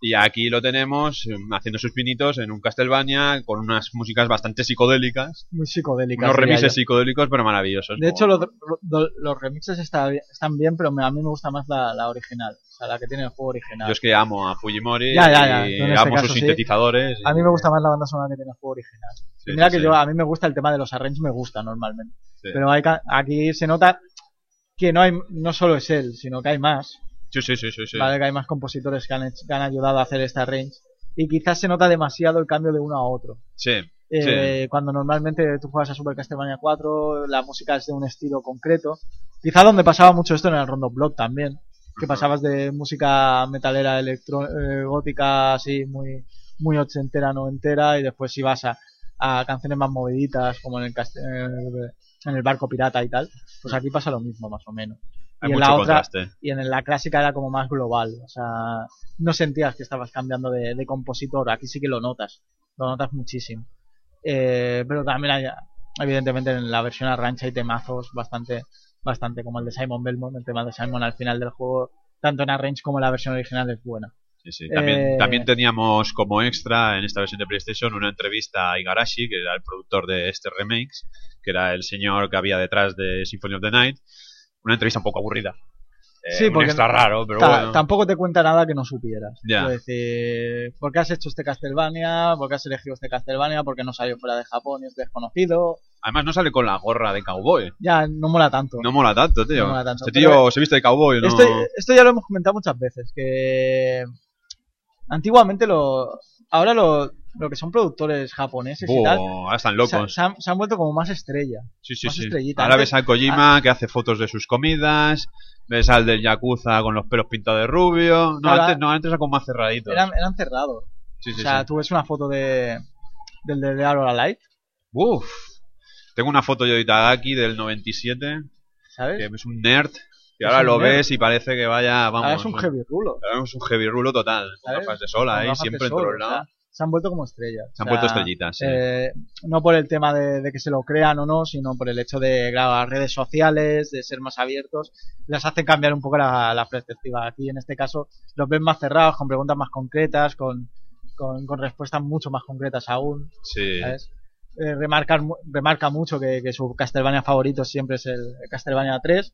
Y aquí lo tenemos eh, haciendo sus pinitos en un Castlevania con unas músicas bastante psicodélicas. Muy psicodélicas. Unos remixes yo. psicodélicos, pero maravillosos. De hecho, los, los- los remixes está están bien, pero a mí me gusta más la, la original. O sea, la que tiene el juego original. Yo es que amo a Fujimori Ya, ya, ya. y este amo caso sus sí. sintetizadores. A mí me gusta más la banda sonora que tiene el juego original. Sí, mira que sí. yo, a mí me gusta el tema de los arranges, me gusta normalmente. Pero hay, aquí se nota que no hay no solo es él, sino que hay más. Sí, sí, sí, sí, sí. ¿vale? Que hay más compositores que han, hecho- que han ayudado a hacer este arrange. Y quizás se nota demasiado el cambio de uno a otro. Sí, Eh, Cuando normalmente tú juegas a Super Castlevania 4, la música es de un estilo concreto. Quizá donde pasaba mucho esto en el Rondo Block también. Que pasabas de música metalera electro, eh, gótica así muy, muy ochentera, noventera y después ibas a, a canciones más moviditas como en el, cast- en el, en el barco pirata y tal. Pues aquí pasa lo mismo más o menos. Hay y en la otra, y en la clásica era como más global. O sea, no sentías que estabas cambiando de, de compositor. Aquí sí que lo notas. Lo notas muchísimo. Eh, pero también hay, evidentemente en la versión arrancha hay temazos bastante, bastante como el de Simon Belmont. El tema de Simon al final del juego, tanto en arrange como en la versión original es buena. Sí, sí. También, Eh, también teníamos como extra en esta versión de PlayStation una entrevista a Igarashi, que era el productor de este remakes, que era el señor que había detrás de Symphony of the Night. Una entrevista un poco aburrida. Eh, Sí, porque extra raro, pero bueno. Tampoco te cuenta nada que no supieras. Ya. Es decir, ¿por qué has hecho este Castlevania? ¿Por qué has elegido este Castlevania? ¿Por qué no salió fuera de Japón y es desconocido? Además no sale con la gorra de cowboy. Ya no mola tanto. No mola tanto, tío. No mola tanto, Este tío se viste de cowboy, ¿no? Esto, esto ya lo hemos comentado muchas veces, que antiguamente lo... Ahora lo, lo que son productores japoneses y tal, ahora están locos. se han, se han vuelto como más estrella. Sí, sí, más sí. estrellita. Ahora ves a Kojima que hace fotos de sus comidas, ves al del Yakuza con los pelos pintados de rubio. No, antes, no, antes era como más cerradito. Eran, eran cerrados. Sí, sí, o sea, sí. tú ves una foto de del de or Alive, Uf. Tengo una foto yo de Itagaki del 97, ¿sabes? que es un nerd, Es ahora lo nerd. ves y parece que vaya, vamos. Ahora es un heavy rulo. ahora es un heavy rulo total, con gafas de sol ahí, siempre en todos lados. Se han vuelto como estrellas. Se han O vuelto estrellitas, sí. eh, no por el tema de, de que se lo crean o no, sino por el hecho de grabar redes sociales, de ser más abiertos, les hacen cambiar un poco la, la perspectiva. Aquí en este caso los ven más cerrados, con preguntas más concretas, con, con, con respuestas mucho más concretas aún. Sí. ¿sabes? Eh, remarcar mu- remarca mucho que, que su Castlevania favorito siempre es el Castlevania 3.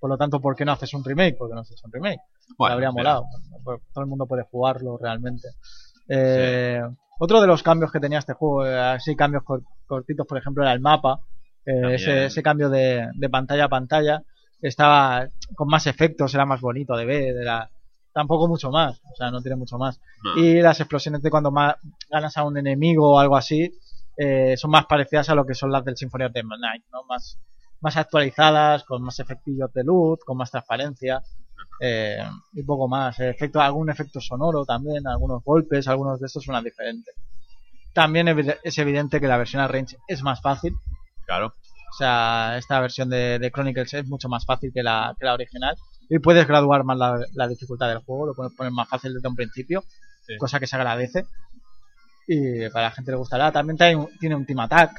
Por lo tanto, ¿por qué no haces un remake? Porque no haces un remake. Bueno, habría molado. Pues Todo el mundo puede jugarlo realmente. Eh, Otro de los cambios que tenía este juego, así cambios cor- cortitos, por ejemplo, era el mapa. Eh, ese, ese cambio de, de pantalla a pantalla estaba con más efectos, era más bonito de ver, era tampoco mucho más, o sea, no tiene mucho más. no. Y las explosiones de cuando más ganas a un enemigo o algo así eh, son más parecidas a lo que son las del Symphony of the Night, ¿no? Más, más actualizadas, con más efectillos de luz, con más transparencia eh, y poco más. Efecto, algún efecto sonoro también, algunos golpes, algunos de estos suenan diferentes. También es evidente que la versión Arrange es más fácil. Claro. O sea, esta versión de, de Chronicles es mucho más fácil que la, que la original. Y puedes graduar más la, la dificultad del juego, lo puedes poner más fácil desde un principio, Sí. cosa que se agradece. Y para la gente le gustará. También tiene un, tiene un Team Attack,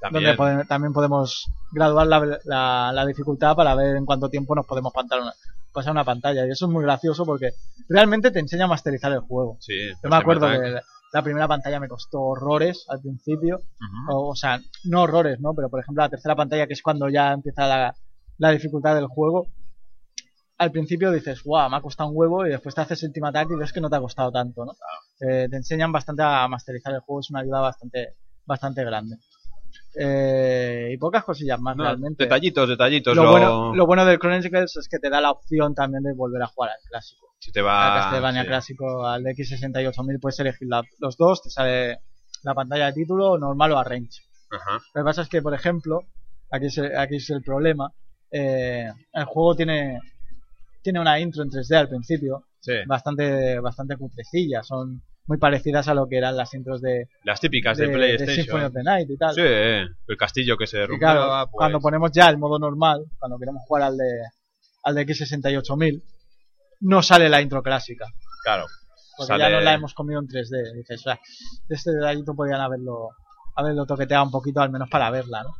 También. donde pode- también podemos graduar la, la- la dificultad para ver en cuánto tiempo nos podemos pantar una- pasar una pantalla. Y eso es muy gracioso porque realmente te enseña a masterizar el juego. Sí, Yo pues me acuerdo que Attack. la primera pantalla me costó horrores al principio. O, o sea, no horrores, ¿no? Pero por ejemplo la tercera pantalla, que es cuando ya empieza la, la dificultad del juego, al principio dices, guau, me ha costado un huevo, y después te haces el Team Attack y ves que no te ha costado tanto, ¿no? Eh, te enseñan bastante a masterizar el juego, es una ayuda bastante, bastante grande. Eh, y pocas cosillas más No, realmente. detallitos, detallitos. Lo, lo- bueno, lo bueno del Chronicles es que te da la opción también de volver a jugar al clásico. Si te al va. Castlevania sí. clásico, al X68000 puedes elegir la- los dos, te sale la pantalla de título normal o arrange. Ajá. Lo que pasa es que, por ejemplo, aquí es el, aquí es el problema, eh, el juego tiene, tiene una intro en 3D al principio, Sí. bastante, bastante cutrecilla, son muy parecidas a lo que eran las intros de, Las típicas de, de, de PlayStation. Symphony of the Night y tal. Sí, el castillo que se derrumbaba. claro, pues, cuando ponemos ya el modo normal, cuando queremos jugar al de, al de X68000, no sale la intro clásica. Claro. Porque Sale- ya no la hemos comido en 3D. Dices, "Ah, este detallito podrían haberlo, haberlo toqueteado un poquito, al menos para verla, ¿no?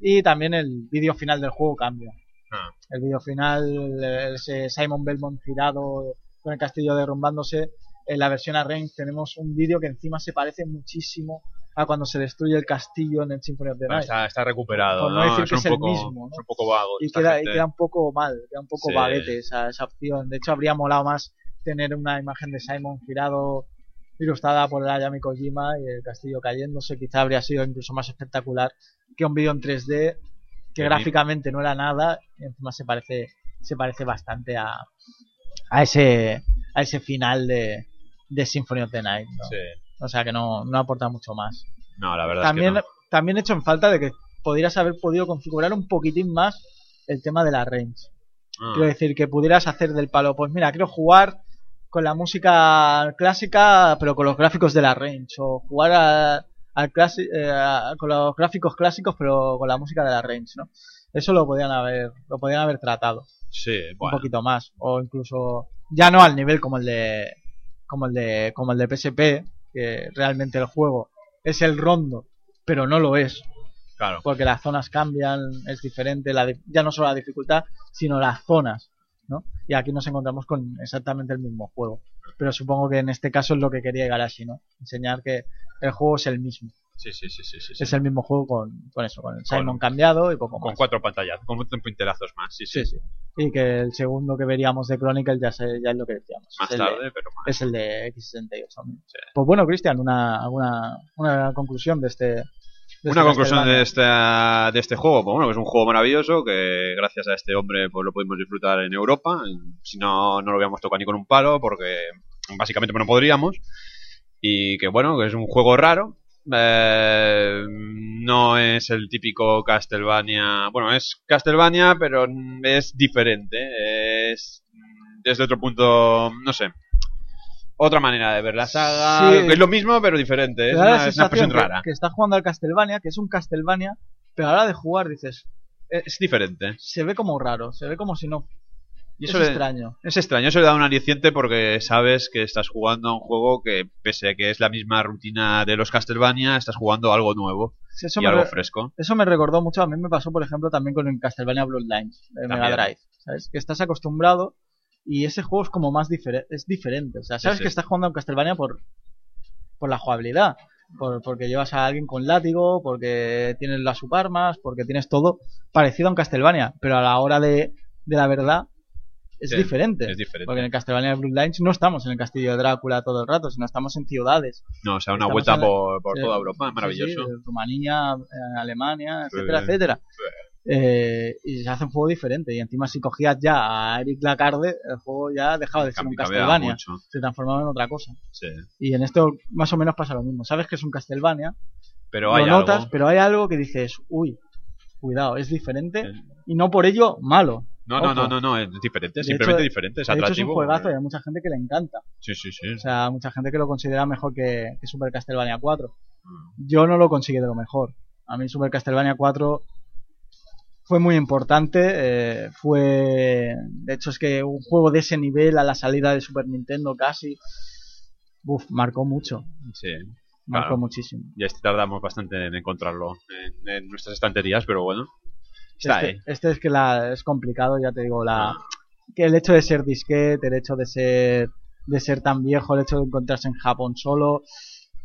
Y también el vídeo final del juego cambia. Ah, El vídeo final, ese Simon Belmont girado con el castillo derrumbándose, en la versión Arrange tenemos un vídeo que encima se parece muchísimo a cuando se destruye el castillo en el Symphony of the Night. Está, está recuperado, Por no decir es que es el mismo, ¿no? es un poco vago. y queda, y queda un poco mal, queda un poco Sí. vaguete esa, esa opción. De hecho, habría molado más tener una imagen de Simon girado, ilustrada por el Ayami Kojima y el castillo cayéndose. Quizá habría sido incluso más espectacular que un vídeo en 3D que Sí. gráficamente no era nada y encima se parece, se parece bastante a, a ese a ese final de, de Symphony of the Night. ¿no? Sí. O sea que no, no aporta mucho más. No, la verdad También, es que también he hecho en falta de que podrías haber podido configurar un poquitín más el tema de la range. no. Quiero decir, que pudieras hacer del palo, pues mira, quiero jugar con la música clásica, pero con los gráficos de la range, o jugar a- al eh, a- con los gráficos clásicos, pero con la música de la range, ¿no? Eso lo podían haber, lo podían haber tratado Sí, un bueno. poquito más, o incluso ya no al nivel como el de, como el de, como el de PSP, que realmente el juego es el rondo, pero no lo es Claro. porque las zonas cambian, es diferente, la ya no solo la dificultad, sino las zonas, ¿no? Y aquí nos encontramos con exactamente el mismo juego. Pero supongo que en este caso es lo que quería Igarashi, ¿no? Enseñar que el juego es el mismo. Sí, sí, sí, sí, sí. Es el mismo juego con, con eso, con el Con- Simon cambiado y poco Con más. cuatro pantallas, con pintelazos más, sí, sí. Sí, sí. Y que el segundo que veríamos de Chronicle ya, se- ya es lo que decíamos. Más es el de- tarde, pero más. es el de X68. ¿no? Sí. Pues bueno, Cristian, una, alguna, una conclusión de este. de Una este conclusión de este, de este juego, pues bueno, es un juego maravilloso que gracias a este hombre pues lo pudimos disfrutar en Europa. Si no, no lo habíamos tocado ni con un palo porque básicamente no podríamos. Y que bueno, que es un juego raro. Eh, no es el típico Castlevania. Bueno, es Castlevania, pero es diferente. Es desde otro punto, no sé. Otra manera de ver la saga. Sí. Es lo mismo, pero diferente. Es una, es una sensación expresión que, rara. que estás jugando al Castlevania, que es un Castlevania, pero a la hora de jugar dices, Es diferente. se ve como raro, se ve como si no. Y es eso le- extraño. Es extraño, eso le da un aliciente porque sabes que estás jugando a un juego que, pese a que es la misma rutina de los Castlevania, estás jugando algo nuevo Sí, Eso y algo re- fresco. eso me recordó mucho, a mí me pasó por ejemplo también con el Castlevania Bloodlines de Mega. Drive. ¿Sabes? Que estás acostumbrado y ese juego es como más diferente, es diferente. O sea, sabes sí. que estás jugando a un Castlevania por, por la jugabilidad. Por, porque llevas a alguien con látigo, porque tienes las subarmas, porque tienes todo parecido a un Castlevania, pero a la hora de, de la verdad es Sí, diferente. Es diferente. Porque en el Castlevania Bloodlines no estamos en el castillo de Drácula todo el rato, sino estamos en ciudades. No, o sea, una estamos vuelta la- por, por toda Europa, sí, maravilloso. sí, Rumanía, eh, Alemania, etcétera, etcétera. Eh, y se hace un juego diferente. Y encima, si cogías ya a Eric Lacarde, el juego ya dejaba de ser un Castlevania. Se transformaba en otra cosa. sí. Y en esto más o menos pasa lo mismo. Sabes que es un Castlevania, Pero lo hay notas, algo. pero hay algo que dices, uy, cuidado, es diferente. Sí. Y no por ello malo. No, no, no, no, no, es diferente, De simplemente hecho- diferente, es De hecho, es un atractivo. juegazo y hay mucha gente que le encanta. Sí, sí, sí. O sea, mucha gente que lo considera mejor que, que Super Castlevania 4. Mm. Yo no lo consigue de lo mejor. A mí Super Castlevania 4 fue muy importante. eh, fue. De hecho, es que un juego de ese nivel a la salida de Super Nintendo casi. Uf, marcó mucho. Sí. Marcó Claro. muchísimo. Y este tardamos bastante en encontrarlo en, en nuestras estanterías, pero bueno. Está Este, este es que la, es complicado, ya te digo, la, Ah. que el hecho de ser disquete, el hecho de ser de ser tan viejo, el hecho de encontrarse en Japón solo,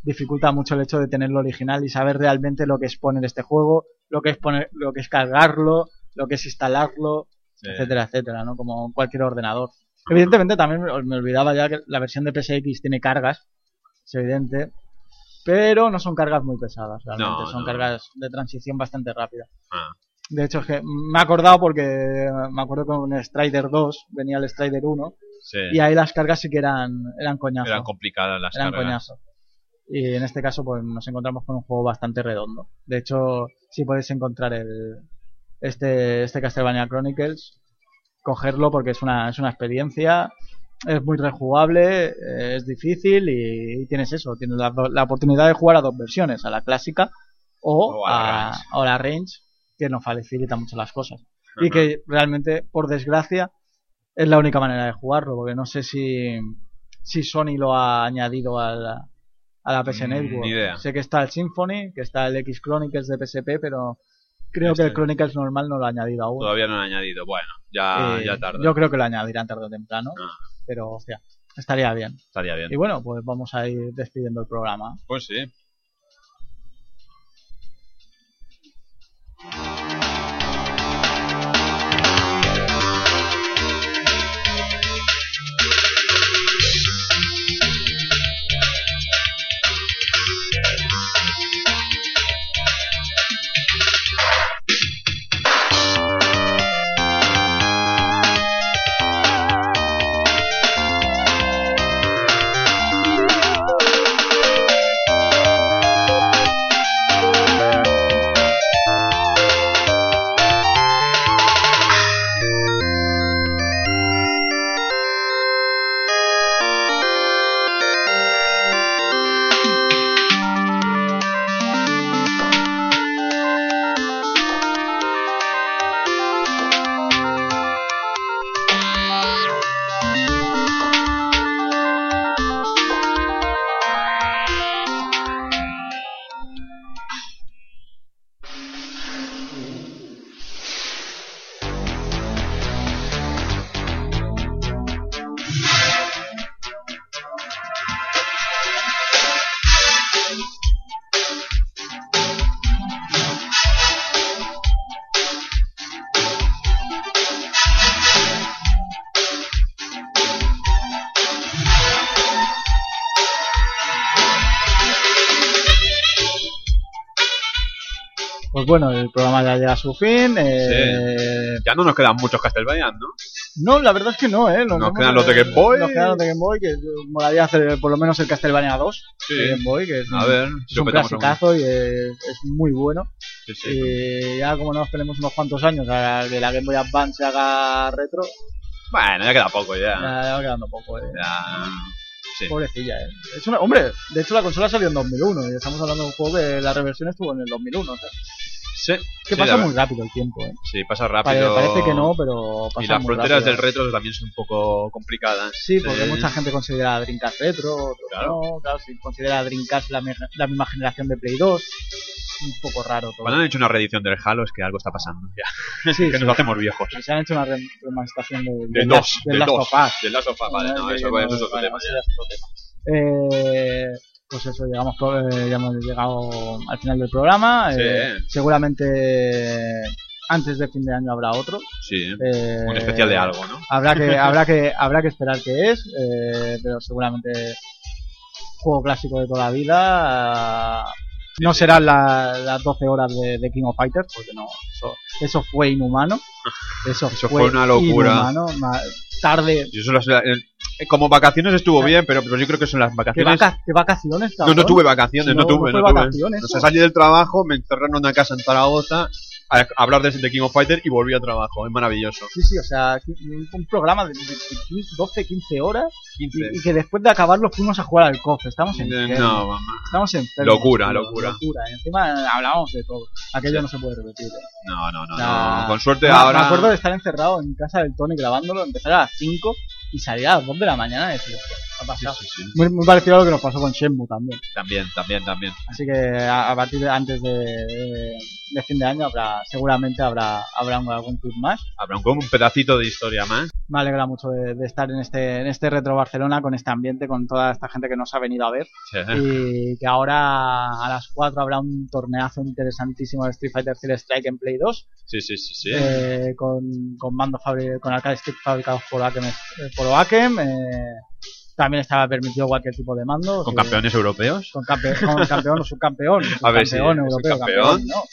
dificulta mucho el hecho de tenerlo original y saber realmente lo que es poner este juego, lo que es poner, lo que es cargarlo, lo que es instalarlo, Sí. etcétera, etcétera, ¿no? Como cualquier ordenador. Evidentemente también me olvidaba ya que la versión de PSX tiene cargas, es evidente, pero no son cargas muy pesadas, realmente, No, son no. cargas de transición bastante rápidas. Ah, De hecho, es que me he acordado porque me acuerdo que con Strider 2 venía el Strider 1 sí. y ahí las cargas sí que eran, eran coñazo. Eran complicadas las eran cargas. coñazo. Y en este caso pues nos encontramos con un juego bastante redondo. De hecho, si podéis encontrar el este, este Castlevania Chronicles, cogerlo porque es una, es una experiencia, es muy rejugable, eh, es difícil y, y tienes eso, tienes la, la oportunidad de jugar a dos versiones, a la clásica o, O a a la range, que nos facilita mucho las cosas. Y Ajá. que realmente, por desgracia, es la única manera de jugarlo, porque no sé si, si Sony lo ha añadido a la, a la PS Mm, Network. ni idea. Sé que está el Symphony, que está el X Chronicles de PSP, pero creo que el Este. Chronicles normal no lo ha añadido aún. Todavía no han añadido. Bueno, ya, Eh, ya tarde. Yo creo que lo añadirán tarde o temprano, Ah. pero hostia. Estaría bien. Estaría bien. Y bueno, pues vamos a ir despidiendo el programa. Pues sí. Pues bueno, el programa ya llega a su fin. Eh... Ya no nos quedan muchos Castlevania, ¿no? No, la verdad es que no, ¿eh? Nos, nos quedan los de Game Boy. Nos quedan los de Game Boy, que molaría hacer por lo menos el Castlevania 2 sí. de Game Boy, que es a un, ver, es un clasicazo y es, es, muy bueno. Sí, sí, y ya como nos tenemos unos cuantos años a que la Game Boy Advance se haga retro. Bueno, ya queda poco ya. Ya, ya va quedando poco, ¿eh? Ya. Sí. Pobrecilla, ¿eh? Es una, hombre, de hecho la consola salió en 2001 y estamos hablando de un juego que la reversión estuvo en el 2001. O sea. Sí. Que sí, pasa muy rápido el tiempo, ¿eh? Sí, pasa rápido. Parece que no, pero pasa Y las muy fronteras rápido. del retro también son un poco complicadas. Sí, porque mucha gente considera Dreamcast retro, otros Claro. no, claro, si considera Dreamcast la, la misma generación de Play 2, un poco raro todo. Cuando han hecho una reedición del Halo es que algo está pasando. Ya. Sí, que sí. nos hacemos viejos. Se han hecho una re- remasterización de, De del dos, del de Last dos. De Last of Us, vale, no, Que- eso, que eso es otro vale, tema. eso ya es otro tema. Eh, pues eso, llegamos, pro- eh, ya hemos llegado al final del programa. Sí. eh, seguramente antes de fin de año habrá otro. Sí, eh, un especial de algo, ¿no? Habrá que, habrá que, habrá que esperar qué es, eh, pero seguramente juego clásico de toda la vida. No serán la- las 12 horas de, de King of Fighters, porque no, eso, eso fue inhumano. Eso, Eso fue una locura. inhumano, tarde. Yo solo- eh, como vacaciones estuvo bien, pero, pero yo creo que son las ¿Qué, vacaciones. vaca- qué vacaciones? No, no tuve vacaciones, No, no, tuve, no tuve. vacaciones, O sea, salí del trabajo, me encerraron en una casa en Zaragoza a, hablar de, de King of Fighter y volví al trabajo. Es maravilloso. Sí, sí, o sea, un programa de, de- de 15, 12, 15 horas 15. y, y que después de acabarlo fuimos a jugar al COF. Estamos en no, mamá. Estamos enfermos. Locura, tío, locura. locura. Y encima hablábamos de todo. Aquello Sí. no se puede repetir. No, no, no. Con suerte ahora. Me acuerdo de estar encerrado en casa del Tony grabándolo, empezar a las 5 y salir a las 2 de la mañana y decir, ¿qué ha pasado? sí, sí. Muy, muy parecido a lo que nos pasó con Shenmue también. También, también, también. Así que a, a partir de antes de, de- de fin de año habrá seguramente habrá habrá un- algún club más. Habrá un, un pedacito de historia más. Me alegra mucho de, de estar en este en este retro Barcelona con este ambiente, con toda esta gente que nos ha venido a ver Sí. y que ahora a las 4 habrá un torneazo interesantísimo de Street Fighter 3 Strike en Play 2 Sí, sí, sí, sí. eh, con, con mando fabri- con arcade stick fabricados por Akem, eh, por Oakem, eh, también estaba permitido cualquier tipo de mando Con que- campeones europeos. con, campe- con campeón o subcampeón A ver si europeo subcampeón. campeón, ¿no?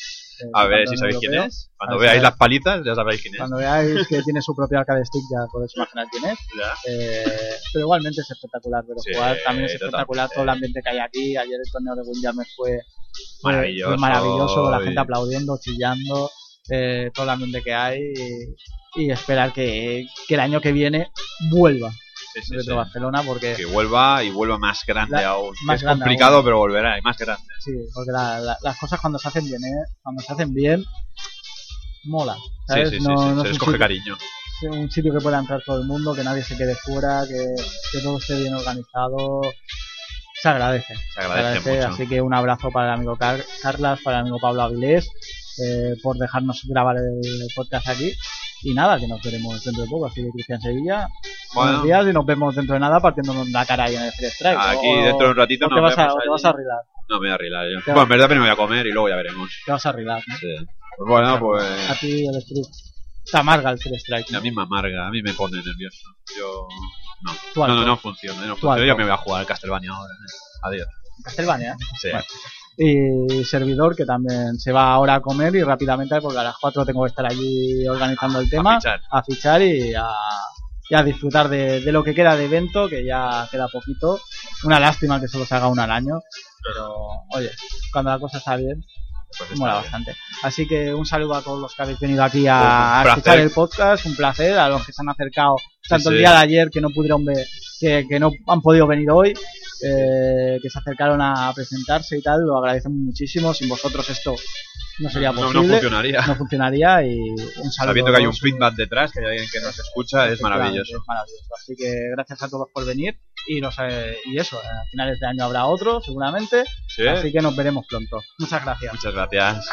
Eh, A ver si sabéis quién es. Cuando veáis las palitas, ya sabréis quién es. cuando veáis que tiene su propio arcade stick ya podéis imaginar quién es. Eh, pero igualmente es espectacular verlo Sí, jugar también es espectacular todo el ambiente que hay aquí ayer el torneo de Windjammers fue Maravilloso. fue maravilloso la gente aplaudiendo chillando eh, todo el ambiente que hay y, y esperar que, que el año que viene vuelva Sí, sí. Barcelona porque Que vuelva y vuelva más grande La- aún. más es grande complicado, aún. pero volverá y más grande. sí porque la- la- las cosas cuando se hacen bien ¿eh? cuando se hacen bien mola ¿sabes? No- no se es les un coge sitio- cariño. un sitio que pueda entrar todo el mundo, que nadie se quede fuera, que, que todo esté bien organizado. Se agradece. Se agradece mucho. Así que un abrazo para el amigo Car- Carlas, para el amigo Pablo Avilés, eh, por dejarnos grabar el podcast aquí. Y nada, que nos veremos dentro de poco. Así que Cristian Sevilla, Buenos días y nos vemos dentro de nada partiéndonos la cara ahí en el Free Strike. Aquí dentro de un ratito te vas, a, vemos te vas a arreglar. No, me voy a arreglar yo. Te Bueno, en verdad primero voy a comer y luego ya veremos. Te vas a arreglar. ¿no? Sí. Pues bueno, A pues... ti el Street. Te amarga el Free Strike. A mí me amarga, a mí me pone nervioso. Yo... No, no, no, no funciona, no. Yo me voy a jugar al Castlevania ahora. eh. Adiós. Castlevania. Sí. Y servidor que también se va ahora a comer y rápidamente porque a las 4 tengo que estar allí organizando el tema. fichar. a fichar y a, y a disfrutar de, de lo que queda de evento, que ya queda poquito. Una lástima que solo se haga uno al año, pero oye, cuando la cosa está bien, Pues está mola bien. bastante. Así que un saludo a todos los que habéis venido aquí a, escuchar el podcast, un placer, a los que se han acercado tanto el sí. día de ayer que no pudieron ver, que, que no han podido venir hoy, eh, que se acercaron a presentarse y tal, lo agradecemos muchísimo. Sin vosotros esto no sería No, no posible, funcionaría. no funcionaría y un saludo. Sabiendo que hay un feedback detrás, que hay alguien que nos escucha, es maravilloso. Es maravilloso. Así que gracias a todos por venir y, nos, eh, y eso, a finales de año habrá otro seguramente, Sí. así que nos veremos pronto. Muchas gracias. Muchas gracias.